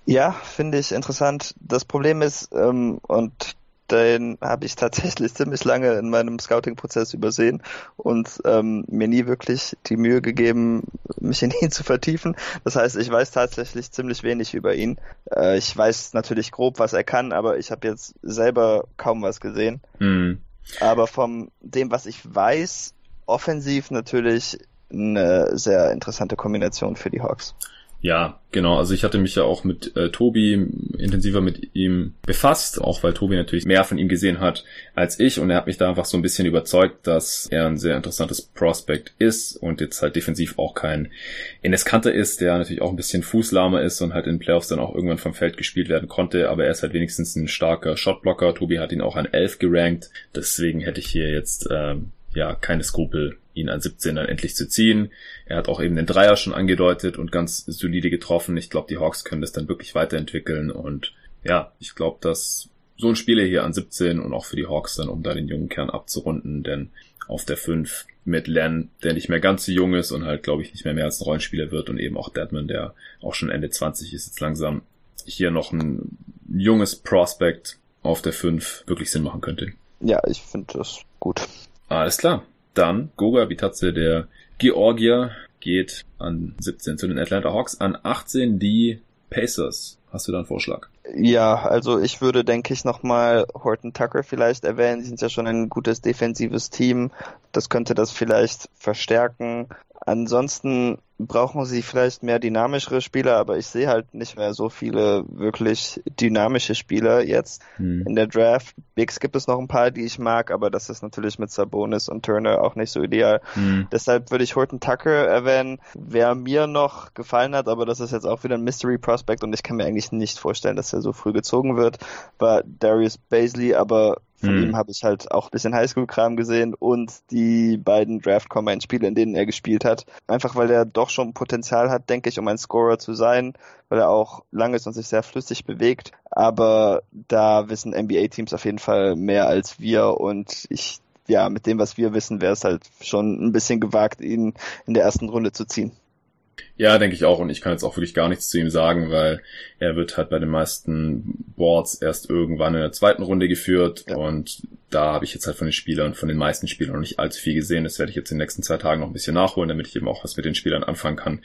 Ja, finde ich interessant. Das Problem ist, ähm, und den habe ich tatsächlich ziemlich lange in meinem Scouting-Prozess übersehen und ähm, mir nie wirklich die Mühe gegeben, mich in ihn zu vertiefen. Das heißt, ich weiß tatsächlich ziemlich wenig über ihn. Äh, ich weiß natürlich grob, was er kann, aber ich habe jetzt selber kaum was gesehen. Mhm. Aber von dem, was ich weiß, offensiv natürlich eine sehr interessante Kombination für die Hawks. Ja, genau. Also ich hatte mich ja auch mit äh, Tobi intensiver mit ihm befasst, auch weil Tobi natürlich mehr von ihm gesehen hat als ich und er hat mich da einfach so ein bisschen überzeugt, dass er ein sehr interessantes Prospect ist und jetzt halt defensiv auch kein Enes Kanter ist, der natürlich auch ein bisschen fußlahmer ist und halt in Playoffs dann auch irgendwann vom Feld gespielt werden konnte, aber er ist halt wenigstens ein starker Shotblocker. Tobi hat ihn auch an 11 gerankt, deswegen hätte ich hier jetzt ähm, ja keine Skrupel ihn an 17 dann endlich zu ziehen. Er hat auch eben den Dreier schon angedeutet und ganz solide getroffen. Ich glaube, die Hawks können das dann wirklich weiterentwickeln und ja, ich glaube, dass so ein Spieler hier an 17 und auch für die Hawks dann, um da den jungen Kern abzurunden, denn auf der 5 mit Len, der nicht mehr ganz so jung ist und halt, glaube ich, nicht mehr mehr als ein Rollenspieler wird und eben auch Deadman, der auch schon Ende 20 ist, jetzt langsam hier noch ein junges Prospect auf der 5 wirklich Sinn machen könnte. Ja, ich finde das gut. Alles klar. Dann Goga Bitadze, der Georgier, geht an 17 zu den Atlanta Hawks, an 18 die Pacers. Hast du da einen Vorschlag? Ja, also ich würde, denke ich, nochmal Horton Tucker vielleicht erwähnen. Die sind ja schon ein gutes defensives Team. Das könnte das vielleicht verstärken. Ansonsten brauchen sie vielleicht mehr dynamischere Spieler, aber ich sehe halt nicht mehr so viele wirklich dynamische Spieler jetzt hm. in der Draft. Bigs gibt es noch ein paar, die ich mag, aber das ist natürlich mit Sabonis und Turner auch nicht so ideal. Hm. Deshalb würde ich Horton Tucker erwähnen. Wer mir noch gefallen hat, aber das ist jetzt auch wieder ein Mystery Prospect und ich kann mir eigentlich nicht vorstellen, dass er so früh gezogen wird, war Darius Baisley, aber von hm. ihm habe ich halt auch ein bisschen Highschool-Kram gesehen und die beiden Draft-Combine-Spiele, in denen er gespielt hat. Einfach weil er doch schon Potenzial hat, denke ich, um ein Scorer zu sein, weil er auch lang ist und sich sehr flüssig bewegt. Aber da wissen NBA-Teams auf jeden Fall mehr als wir und ich ja, mit dem, was wir wissen, wäre es halt schon ein bisschen gewagt, ihn in der ersten Runde zu ziehen. Ja, denke ich auch. Und ich kann jetzt auch wirklich gar nichts zu ihm sagen, weil er wird halt bei den meisten Boards erst irgendwann in der zweiten Runde geführt. Ja. Und da habe ich jetzt halt von den Spielern, von den meisten Spielern noch nicht allzu viel gesehen. Das werde ich jetzt in den nächsten zwei Tagen noch ein bisschen nachholen, damit ich eben auch was mit den Spielern anfangen kann,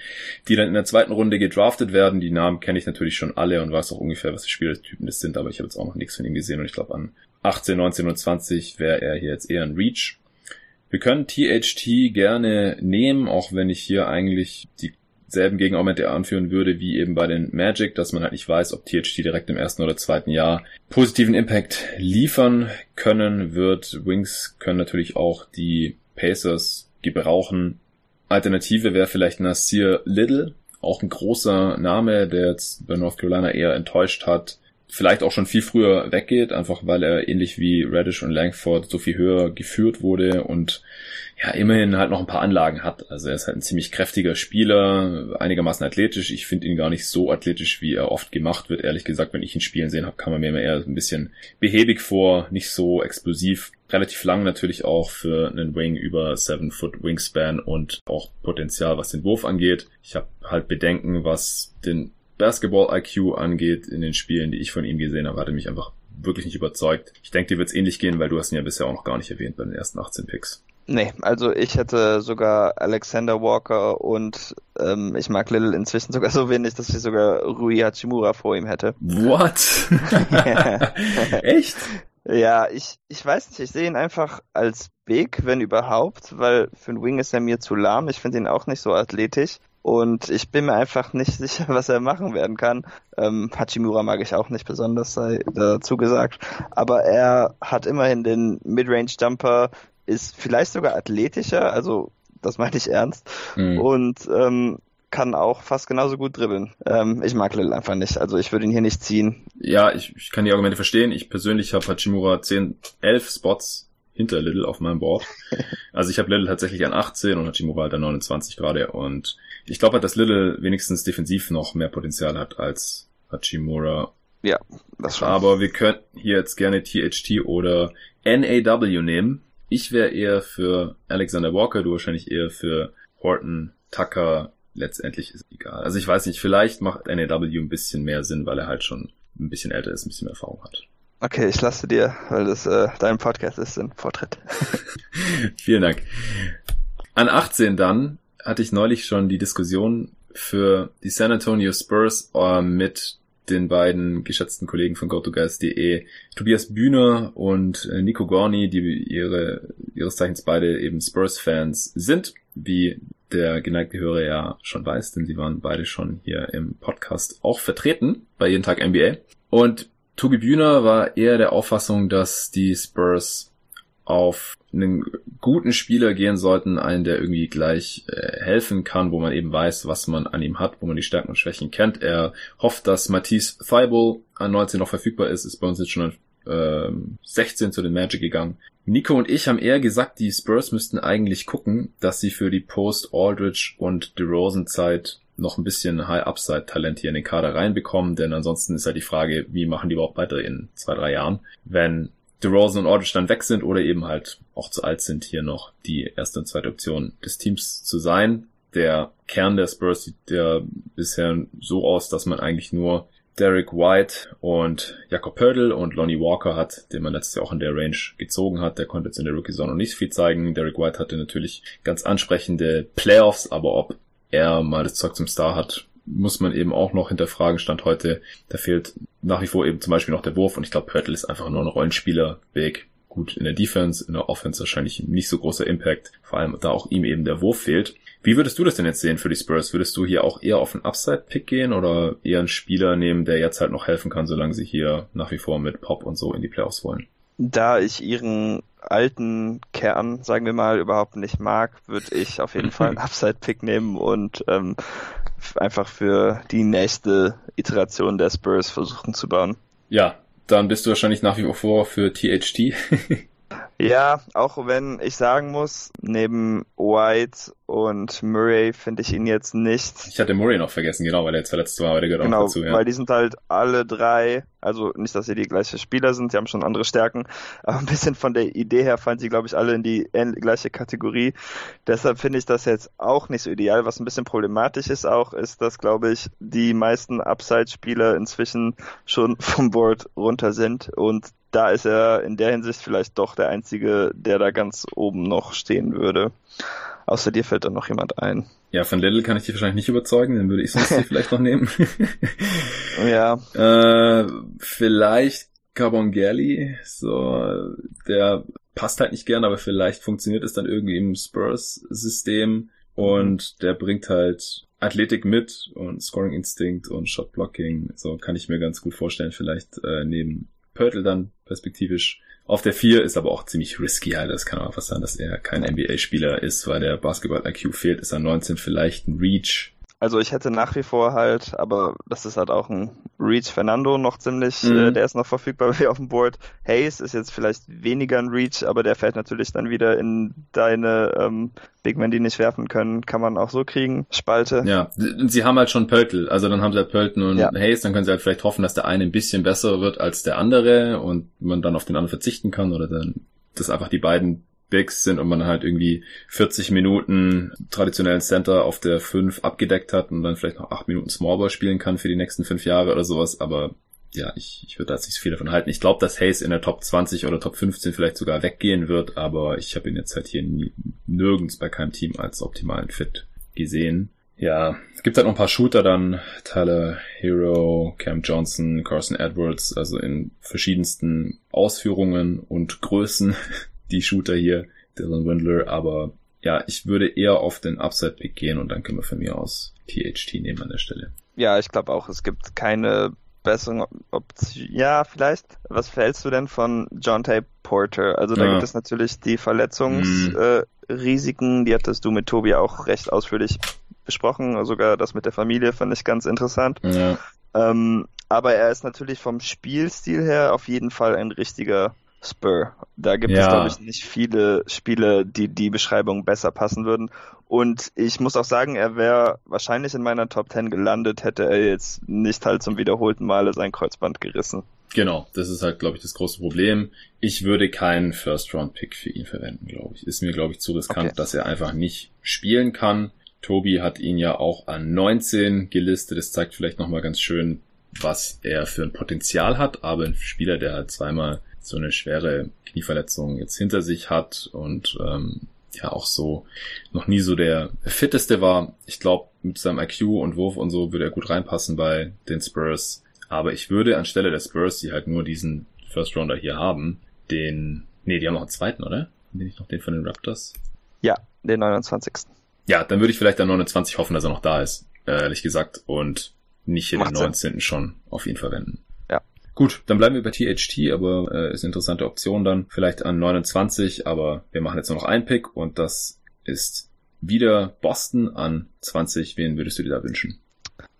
die dann in der zweiten Runde gedraftet werden. Die Namen kenne ich natürlich schon alle und weiß auch ungefähr, was die Spielertypen das sind, aber ich habe jetzt auch noch nichts von ihm gesehen und ich glaube an 18, 19 und 20 wäre er hier jetzt eher ein Reach. Wir können THT gerne nehmen, auch wenn ich hier eigentlich die selben Gegenargumente anführen würde wie eben bei den Magic, dass man halt nicht weiß, ob THT direkt im ersten oder zweiten Jahr positiven Impact liefern können wird. Wings können natürlich auch die Pacers gebrauchen. Alternative wäre vielleicht Nasir Little, auch ein großer Name, der jetzt bei North Carolina eher enttäuscht hat vielleicht auch schon viel früher weggeht, einfach weil er ähnlich wie Radish und Langford so viel höher geführt wurde und ja, immerhin halt noch ein paar Anlagen hat. Also er ist halt ein ziemlich kräftiger Spieler, einigermaßen athletisch. Ich finde ihn gar nicht so athletisch, wie er oft gemacht wird. Ehrlich gesagt, wenn ich ihn spielen sehen habe, kam er mir immer eher ein bisschen behäbig vor, nicht so explosiv. Relativ lang natürlich auch für einen Wing über 7 Foot Wingspan und auch Potenzial, was den Wurf angeht. Ich habe halt Bedenken, was den Basketball-IQ angeht in den Spielen, die ich von ihm gesehen habe, hat er mich einfach wirklich nicht überzeugt. Ich denke, dir wird es ähnlich gehen, weil du hast ihn ja bisher auch noch gar nicht erwähnt bei den ersten 18 Picks. Nee, also ich hätte sogar Alexander Walker und ähm, ich mag Little inzwischen sogar so wenig, dass ich sogar Rui Hachimura vor ihm hätte. What? Echt? Ja, ich, ich weiß nicht, ich sehe ihn einfach als Big, wenn überhaupt, weil für einen Wing ist er mir zu lahm. Ich finde ihn auch nicht so athletisch. Und ich bin mir einfach nicht sicher, was er machen werden kann. Ähm, Hachimura mag ich auch nicht besonders, sei dazu gesagt. Aber er hat immerhin den Midrange-Jumper, ist vielleicht sogar athletischer, also das meine ich ernst. Mhm. Und ähm, kann auch fast genauso gut dribbeln. Ähm, ich mag Lil einfach nicht, also ich würde ihn hier nicht ziehen. Ja, ich, ich kann die Argumente verstehen. Ich persönlich habe Hachimura 10, 11 Spots hinter Little auf meinem Board. Also ich habe Little tatsächlich an 18 und Hachimura halt an 29 gerade und ich glaube halt, dass Little wenigstens defensiv noch mehr Potenzial hat als Hachimura. Ja, das schon. Aber wir könnten hier jetzt gerne THT oder NAW nehmen. Ich wäre eher für Alexander Walker, du wahrscheinlich eher für Horton, Tucker. Letztendlich ist egal. Also ich weiß nicht, vielleicht macht NAW ein bisschen mehr Sinn, weil er halt schon ein bisschen älter ist, ein bisschen mehr Erfahrung hat. Okay, ich lasse dir, weil das äh, dein Podcast ist, den Vortritt. Vielen Dank. An 18 dann hatte ich neulich schon die Diskussion für die San Antonio Spurs äh, mit den beiden geschätzten Kollegen von GoToGuys.de, Tobias Bühner und äh, Nico Gorni, die ihre, ihres Zeichens beide eben Spurs-Fans sind, wie der geneigte Hörer ja schon weiß, denn sie waren beide schon hier im Podcast auch vertreten bei Jeden Tag NBA. Und Tobi Bühner war eher der Auffassung, dass die Spurs auf einen guten Spieler gehen sollten, einen, der irgendwie gleich äh, helfen kann, wo man eben weiß, was man an ihm hat, wo man die Stärken und Schwächen kennt. Er hofft, dass Matisse Thibault an 19 noch verfügbar ist, ist bei uns jetzt schon an äh, 16 zu den Magic gegangen. Nico und ich haben eher gesagt, die Spurs müssten eigentlich gucken, dass sie für die Post-Aldridge und DeRozan-Zeit noch ein bisschen High-Upside-Talent hier in den Kader reinbekommen, denn ansonsten ist halt die Frage, wie machen die überhaupt weiter in zwei, drei Jahren, wenn DeRozan und Aldridge dann weg sind oder eben halt auch zu alt sind, hier noch die erste und zweite Option des Teams zu sein. Der Kern der Spurs sieht ja bisher so aus, dass man eigentlich nur Derek White und Jakob Pördl und Lonnie Walker hat, den man letztes Jahr auch in der Range gezogen hat. Der konnte jetzt in der Rookie-Saison noch nicht viel zeigen. Derek White hatte natürlich ganz ansprechende Playoffs, aber ob er mal das Zeug zum Star hat, muss man eben auch noch hinterfragen. Stand heute, da fehlt nach wie vor eben zum Beispiel noch der Wurf und ich glaube, Pörtl ist einfach nur ein Rollenspieler, Weg. Gut, in der Defense, in der Offense wahrscheinlich nicht so großer Impact, vor allem da auch ihm eben der Wurf fehlt. Wie würdest du das denn jetzt sehen für die Spurs? Würdest du hier auch eher auf einen Upside-Pick gehen oder eher einen Spieler nehmen, der jetzt halt noch helfen kann, solange sie hier nach wie vor mit Pop und so in die Playoffs wollen? Da ich ihren alten Kern, sagen wir mal, überhaupt nicht mag, würde ich auf jeden Fall einen Upside-Pick nehmen und ähm, einfach für die nächste Iteration der Spurs versuchen zu bauen. Ja, dann bist du wahrscheinlich nach wie vor für THT. ja, auch wenn ich sagen muss, neben White und Murray finde ich ihn jetzt nicht. Ich hatte Murray noch vergessen, genau, weil er jetzt verletzt war, aber der gehört genau, auch dazu. Ja. weil die sind halt alle drei, also nicht, dass sie die gleiche Spieler sind, sie haben schon andere Stärken, aber ein bisschen von der Idee her fallen sie, glaube ich, alle in die gleiche Kategorie. Deshalb finde ich das jetzt auch nicht so ideal. Was ein bisschen problematisch ist auch, ist, dass, glaube ich, die meisten Upside-Spieler inzwischen schon vom Board runter sind und da ist er in der Hinsicht vielleicht doch der Einzige, der da ganz oben noch stehen würde. Außer dir fällt dann noch jemand ein. Ja, von Little kann ich dich wahrscheinlich nicht überzeugen, den würde ich sonst vielleicht noch nehmen. ja. Äh, vielleicht Carbongelli, so, der passt halt nicht gern, aber vielleicht funktioniert es dann irgendwie im Spurs-System und der bringt halt Athletik mit und Scoring Instinct und Shot Blocking, so kann ich mir ganz gut vorstellen, vielleicht äh, neben Pörtl dann perspektivisch. Auf der 4 ist aber auch ziemlich risky halt. Das kann auch einfach sein, dass er kein NBA-Spieler ist, weil der Basketball-IQ fehlt. Ist er 19 vielleicht ein Reach. Also ich hätte nach wie vor halt, aber das ist halt auch ein Reach Fernando noch ziemlich, mhm. äh, der ist noch verfügbar wie auf dem Board. Hayes ist jetzt vielleicht weniger ein Reach, aber der fällt natürlich dann wieder in deine ähm, Big Men, die nicht werfen können, kann man auch so kriegen. Spalte. Ja, sie haben halt schon Pöltl, also dann haben sie halt Pöltl und ja. Hayes, dann können sie halt vielleicht hoffen, dass der eine ein bisschen besser wird als der andere und man dann auf den anderen verzichten kann oder dann dass einfach die beiden Bigs sind und man halt irgendwie 40 Minuten traditionellen Center auf der 5 abgedeckt hat und dann vielleicht noch 8 Minuten Smallball spielen kann für die nächsten 5 Jahre oder sowas, aber ja, ich, ich würde da jetzt nicht so viel davon halten. Ich glaube, dass Hayes in der Top 20 oder Top 15 vielleicht sogar weggehen wird, aber ich habe ihn jetzt halt hier nie, nirgends bei keinem Team als optimalen Fit gesehen. Ja, es gibt halt noch ein paar Shooter dann, Tyler Hero, Cam Johnson, Carson Edwards, also in verschiedensten Ausführungen und Größen die Shooter hier, Dylan Windler, aber ja, ich würde eher auf den Upside-Pick gehen und dann können wir von mir aus THT nehmen an der Stelle. Ja, ich glaube auch, es gibt keine besseren Option. Ja, vielleicht. Was verhältst du denn von John Tay Porter? Also da ja. gibt es natürlich die Verletzungsrisiken, mhm. äh, die hattest du mit Tobi auch recht ausführlich besprochen. Sogar das mit der Familie fand ich ganz interessant. Ja. Ähm, aber er ist natürlich vom Spielstil her auf jeden Fall ein richtiger Spur. Da gibt ja. es, glaube ich, nicht viele Spiele, die die Beschreibung besser passen würden. Und ich muss auch sagen, er wäre wahrscheinlich in meiner Top 10 gelandet, hätte er jetzt nicht halt zum wiederholten Male sein Kreuzband gerissen. Genau, das ist halt, glaube ich, das große Problem. Ich würde keinen First-Round-Pick für ihn verwenden, glaube ich. Ist mir, glaube ich, zu riskant, okay. dass er einfach nicht spielen kann. Tobi hat ihn ja auch an 19 gelistet. Das zeigt vielleicht nochmal ganz schön, was er für ein Potenzial hat. Aber ein Spieler, der halt zweimal so eine schwere Knieverletzung jetzt hinter sich hat und ähm, ja auch so noch nie so der fitteste war. Ich glaube, mit seinem IQ und Wurf und so würde er gut reinpassen bei den Spurs. Aber ich würde anstelle der Spurs, die halt nur diesen First Rounder hier haben, den, nee, die haben noch einen zweiten, oder? Den ich noch den von den Raptors? Ja, den 29. Ja, dann würde ich vielleicht an 29 hoffen, dass er noch da ist, ehrlich gesagt, und nicht hier Macht den Sinn. 19. schon auf ihn verwenden. Gut, dann bleiben wir bei THT, aber äh, ist eine interessante Option dann. Vielleicht an 29, aber wir machen jetzt nur noch einen Pick und das ist wieder Boston an 20. Wen würdest du dir da wünschen?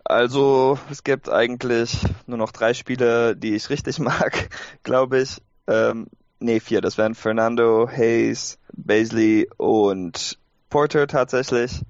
Also es gibt eigentlich nur noch drei Spiele, die ich richtig mag, glaube ich. Ähm, nee, vier. Das wären Fernando, Hayes, Baisley und Porter tatsächlich.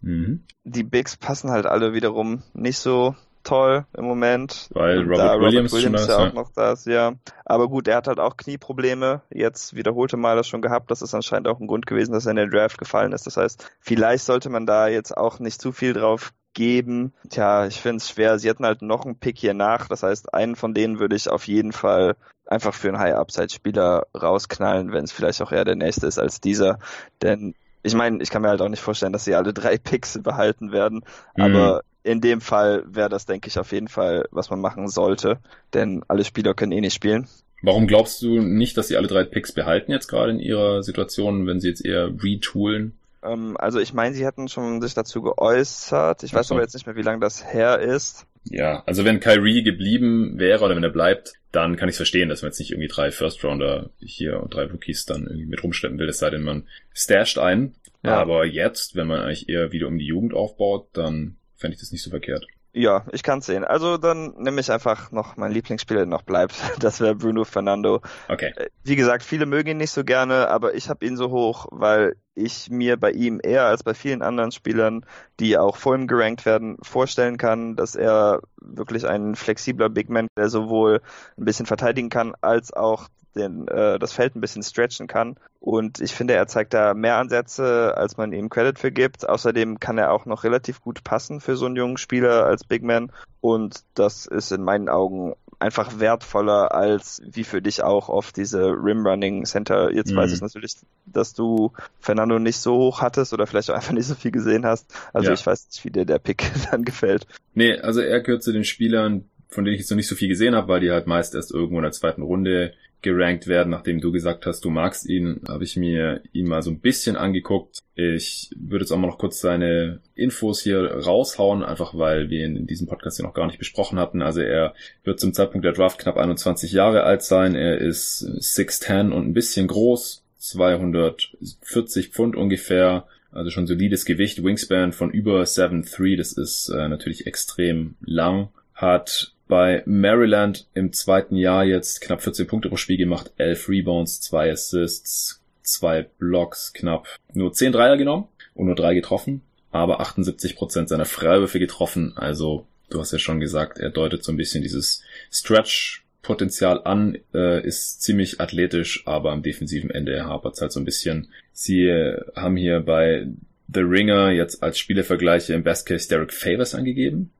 Mhm. Die Bigs passen halt alle wiederum nicht so toll im Moment. Weil Robert da Williams Robert schon Williams da ja ist, auch noch da ist, ja. Aber gut, er hat halt auch Knieprobleme. Jetzt wiederholte Male schon gehabt. Das ist anscheinend auch ein Grund gewesen, dass er in den Draft gefallen ist. Das heißt, vielleicht sollte man da jetzt auch nicht zu viel drauf geben. Tja, ich finde es schwer. Sie hatten halt noch einen Pick hier nach. Das heißt, einen von denen würde ich auf jeden Fall einfach für einen High-Upside-Spieler rausknallen, wenn es vielleicht auch eher der nächste ist als dieser. Denn ich meine, ich kann mir halt auch nicht vorstellen, dass sie alle drei Picks behalten werden. Mhm. Aber in dem Fall wäre das, denke ich, auf jeden Fall, was man machen sollte. Denn alle Spieler können eh nicht spielen. Warum glaubst du nicht, dass sie alle drei Picks behalten jetzt gerade in ihrer Situation, wenn sie jetzt eher retoolen? Ähm, also ich meine, sie hatten schon sich dazu geäußert. Ich Ach weiß so. aber jetzt nicht mehr, wie lange das her ist. Ja, also wenn Kyrie geblieben wäre oder wenn er bleibt, dann kann ich verstehen, dass man jetzt nicht irgendwie drei First Rounder hier und drei Rookies dann irgendwie mit rumschleppen will, es sei denn, man stasht einen. Ja. Aber jetzt, wenn man eigentlich eher wieder um die Jugend aufbaut, dann fände ich das nicht so verkehrt. Ja, ich kann sehen. Also dann nehme ich einfach noch meinen Lieblingsspieler, der noch bleibt. Das wäre Bruno Fernando. Okay. Äh, Wie gesagt, viele mögen ihn nicht so gerne, aber ich habe ihn so hoch, weil ich mir bei ihm eher als bei vielen anderen Spielern, die auch vor ihm gerankt werden, vorstellen kann, dass er wirklich ein flexibler Big Man, der sowohl ein bisschen verteidigen kann, als auch den, äh, das Feld ein bisschen stretchen kann. Und ich finde, er zeigt da mehr Ansätze, als man ihm Credit für gibt. Außerdem kann er auch noch relativ gut passen für so einen jungen Spieler als Big Man. Und das ist in meinen Augen einfach wertvoller als wie für dich auch oft diese Rim Running Center. Jetzt Mhm. weiß ich natürlich, dass du Fernando nicht so hoch hattest oder vielleicht auch einfach nicht so viel gesehen hast. Also Ja. ich weiß nicht, wie dir der Pick dann gefällt. Nee, also er gehört zu den Spielern, von denen ich jetzt noch nicht so viel gesehen habe, weil die halt meist erst irgendwo in der zweiten Runde gerankt werden, nachdem du gesagt hast, du magst ihn, habe ich mir ihn mal so ein bisschen angeguckt. Ich würde jetzt auch mal noch kurz seine Infos hier raushauen, einfach weil wir ihn in diesem Podcast ja noch gar nicht besprochen hatten. Also er wird zum Zeitpunkt der Draft knapp 21 Jahre alt sein. Er ist 6'10 und ein bisschen groß, 240 Pfund ungefähr. Also schon solides Gewicht, Wingspan von über 7'3, das ist äh, natürlich extrem lang. Hat bei Maryland im zweiten Jahr jetzt knapp 14 Punkte pro Spiel gemacht, 11 Rebounds, 2 Assists, 2 Blocks, knapp nur 10 Dreier genommen und nur 3 getroffen, aber 78% seiner Freiwürfe getroffen. Also du hast ja schon gesagt, er deutet so ein bisschen dieses Stretch-Potenzial an, äh, ist ziemlich athletisch, aber am defensiven Ende hapert es halt so ein bisschen. Sie haben hier bei The Ringer jetzt als Spielevergleiche im Best Case Derek Favors angegeben,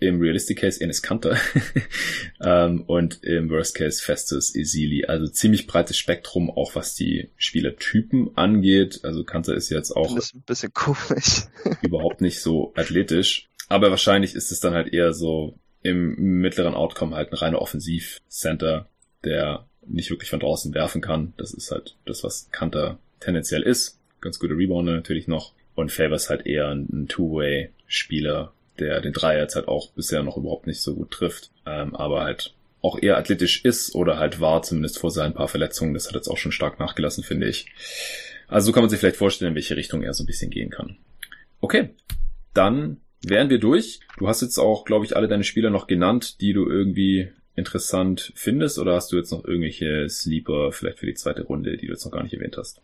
im Realistic Case Enes Kanter ähm, und im Worst Case Festus Esili. Also ziemlich breites Spektrum, auch was die Spielertypen angeht. Also Kanter ist jetzt auch Finde ich ein bisschen komisch. überhaupt nicht so athletisch. Aber wahrscheinlich ist es dann halt eher so im mittleren Outcome halt ein reiner Offensivcenter, der nicht wirklich von draußen werfen kann. Das ist halt das, was Kanter tendenziell ist. Ganz gute Rebounder natürlich noch. Und Favors halt eher ein Two-Way-Spieler, der den Dreier jetzt halt auch bisher noch überhaupt nicht so gut trifft, ähm, aber halt auch eher athletisch ist oder halt war, zumindest vor seinen paar Verletzungen. Das hat jetzt auch schon stark nachgelassen, finde ich. Also so kann man sich vielleicht vorstellen, in welche Richtung er so ein bisschen gehen kann. Okay, dann wären wir durch. Du hast jetzt auch, glaube ich, alle deine Spieler noch genannt, die du irgendwie interessant findest, oder hast du jetzt noch irgendwelche Sleeper vielleicht für die zweite Runde, die du jetzt noch gar nicht erwähnt hast?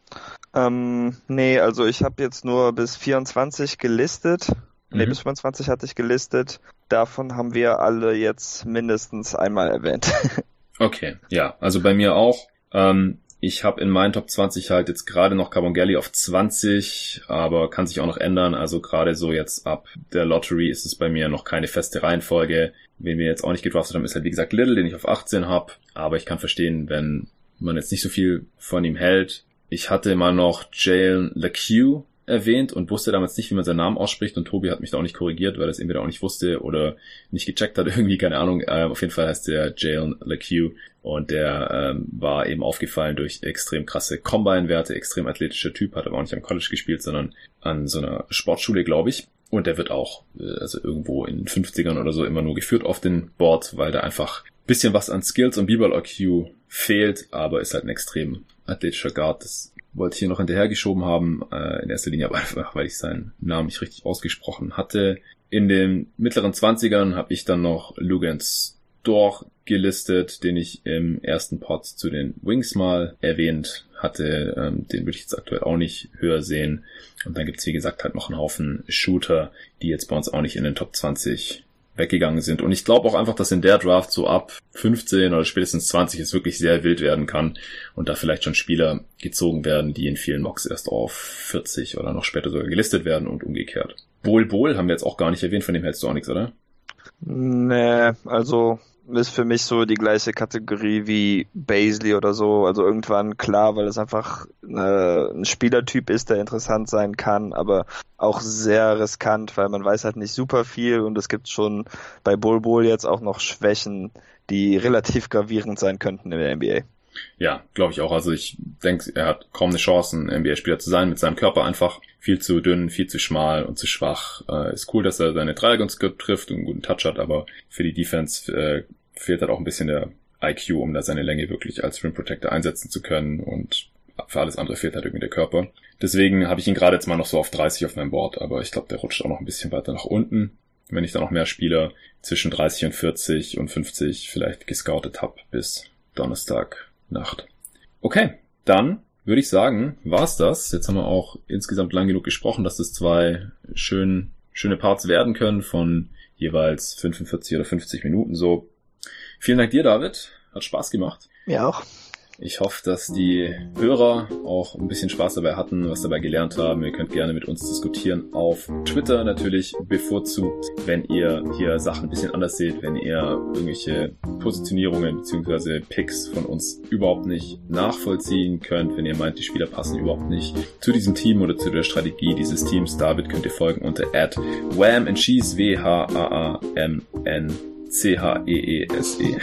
Ähm, nee, also ich habe jetzt nur bis 24 gelistet. Mhm. bis 25 hatte ich gelistet. Davon haben wir alle jetzt mindestens einmal erwähnt. Okay, ja, also bei mir auch. Ähm, ich habe in meinen Top 20 halt jetzt gerade noch Carbongelli auf 20, aber kann sich auch noch ändern. Also gerade so jetzt ab der Lottery ist es bei mir noch keine feste Reihenfolge. Wen wir jetzt auch nicht gedraftet haben, ist halt wie gesagt Little, den ich auf 18 habe. Aber ich kann verstehen, wenn man jetzt nicht so viel von ihm hält. Ich hatte mal noch Jalen LeCue erwähnt und wusste damals nicht, wie man seinen Namen ausspricht und Tobi hat mich da auch nicht korrigiert, weil er es entweder auch nicht wusste oder nicht gecheckt hat, irgendwie, keine Ahnung. Ähm, auf jeden Fall heißt der Jalen LeCue und der ähm, war eben aufgefallen durch extrem krasse Combine-Werte, extrem athletischer Typ, hat aber auch nicht am College gespielt, sondern an so einer Sportschule, glaube ich. Und der wird auch, äh, also irgendwo in den 50ern oder so immer nur geführt auf den Board, weil da einfach bisschen was an Skills und B-Ball-IQ fehlt, aber ist halt ein extrem athletischer Guard. Das wollte ich hier noch hinterhergeschoben haben, äh, in erster Linie aber einfach, weil ich seinen Namen nicht richtig ausgesprochen hatte. In den mittleren Zwanzigern habe ich dann noch Lugans Dor gelistet, den ich im ersten Pod zu den Wings mal erwähnt hatte. Ähm, den würde ich jetzt aktuell auch nicht höher sehen. Und dann gibt's wie gesagt halt noch einen Haufen Shooter, die jetzt bei uns auch nicht in den Top 20 weggegangen sind. Und ich glaube auch einfach, dass in der Draft so ab 15 oder spätestens 20 es wirklich sehr wild werden kann und da vielleicht schon Spieler gezogen werden, die in vielen Mocks erst auf 40 oder noch später sogar gelistet werden und umgekehrt. Bol Bol haben wir jetzt auch gar nicht erwähnt, von dem hältst du auch nichts, oder? Nee, also ist für mich so die gleiche Kategorie wie Baisley oder so. Also irgendwann klar, weil es einfach äh, ein Spielertyp ist, der interessant sein kann, aber auch sehr riskant, weil man weiß halt nicht super viel und es gibt schon bei Bull Bull jetzt auch noch Schwächen, die relativ gravierend sein könnten in der NBA. Ja, glaube ich auch. Also ich denke, er hat kaum eine Chance, ein NBA-Spieler zu sein, mit seinem Körper einfach viel zu dünn, viel zu schmal und zu schwach. Äh, ist cool, dass er seine Dreier ganz gut trifft und einen guten Touch hat, aber für die Defense äh, fehlt halt auch ein bisschen der IQ, um da seine Länge wirklich als Rim Protector einsetzen zu können und für alles andere fehlt halt irgendwie der Körper. Deswegen habe ich ihn gerade jetzt mal noch so auf 30 auf meinem Board, aber ich glaube, der rutscht auch noch ein bisschen weiter nach unten. Wenn ich da noch mehr Spieler zwischen 30 und 40 und 50 vielleicht gescoutet habe bis Donnerstag Nacht. Okay, dann würde ich sagen, war's das. Jetzt haben wir auch insgesamt lang genug gesprochen, dass das zwei schön, schöne Parts werden können von jeweils 45 oder 50 Minuten so. Vielen Dank dir, David. Hat Spaß gemacht. Mir auch. Ich hoffe, dass die Hörer auch ein bisschen Spaß dabei hatten, was dabei gelernt haben. Ihr könnt gerne mit uns diskutieren auf Twitter natürlich bevorzugt, wenn ihr hier Sachen ein bisschen anders seht, wenn ihr irgendwelche Positionierungen bzw. Picks von uns überhaupt nicht nachvollziehen könnt, wenn ihr meint, die Spieler passen überhaupt nicht zu diesem Team oder zu der Strategie dieses Teams. David könnt ihr folgen unter at wham and cheese W-H-A-A-M-N C-H-E-E-S-E.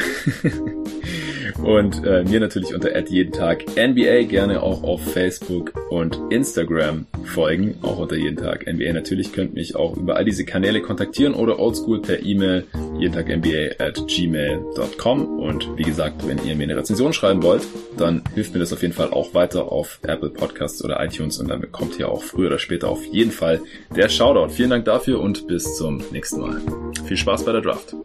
und äh, mir natürlich unter jeden Tag NBA gerne auch auf Facebook und Instagram folgen, auch unter jeden Tag NBA. Natürlich könnt mich auch über all diese Kanäle kontaktieren oder oldschool per E-Mail jeden Tag NBA at gmail.com. Und wie gesagt, wenn ihr mir eine Rezension schreiben wollt, dann hilft mir das auf jeden Fall auch weiter auf Apple Podcasts oder iTunes und dann kommt hier auch früher oder später auf jeden Fall der Shoutout. Vielen Dank dafür und bis zum nächsten Mal. Viel Spaß bei der Draft.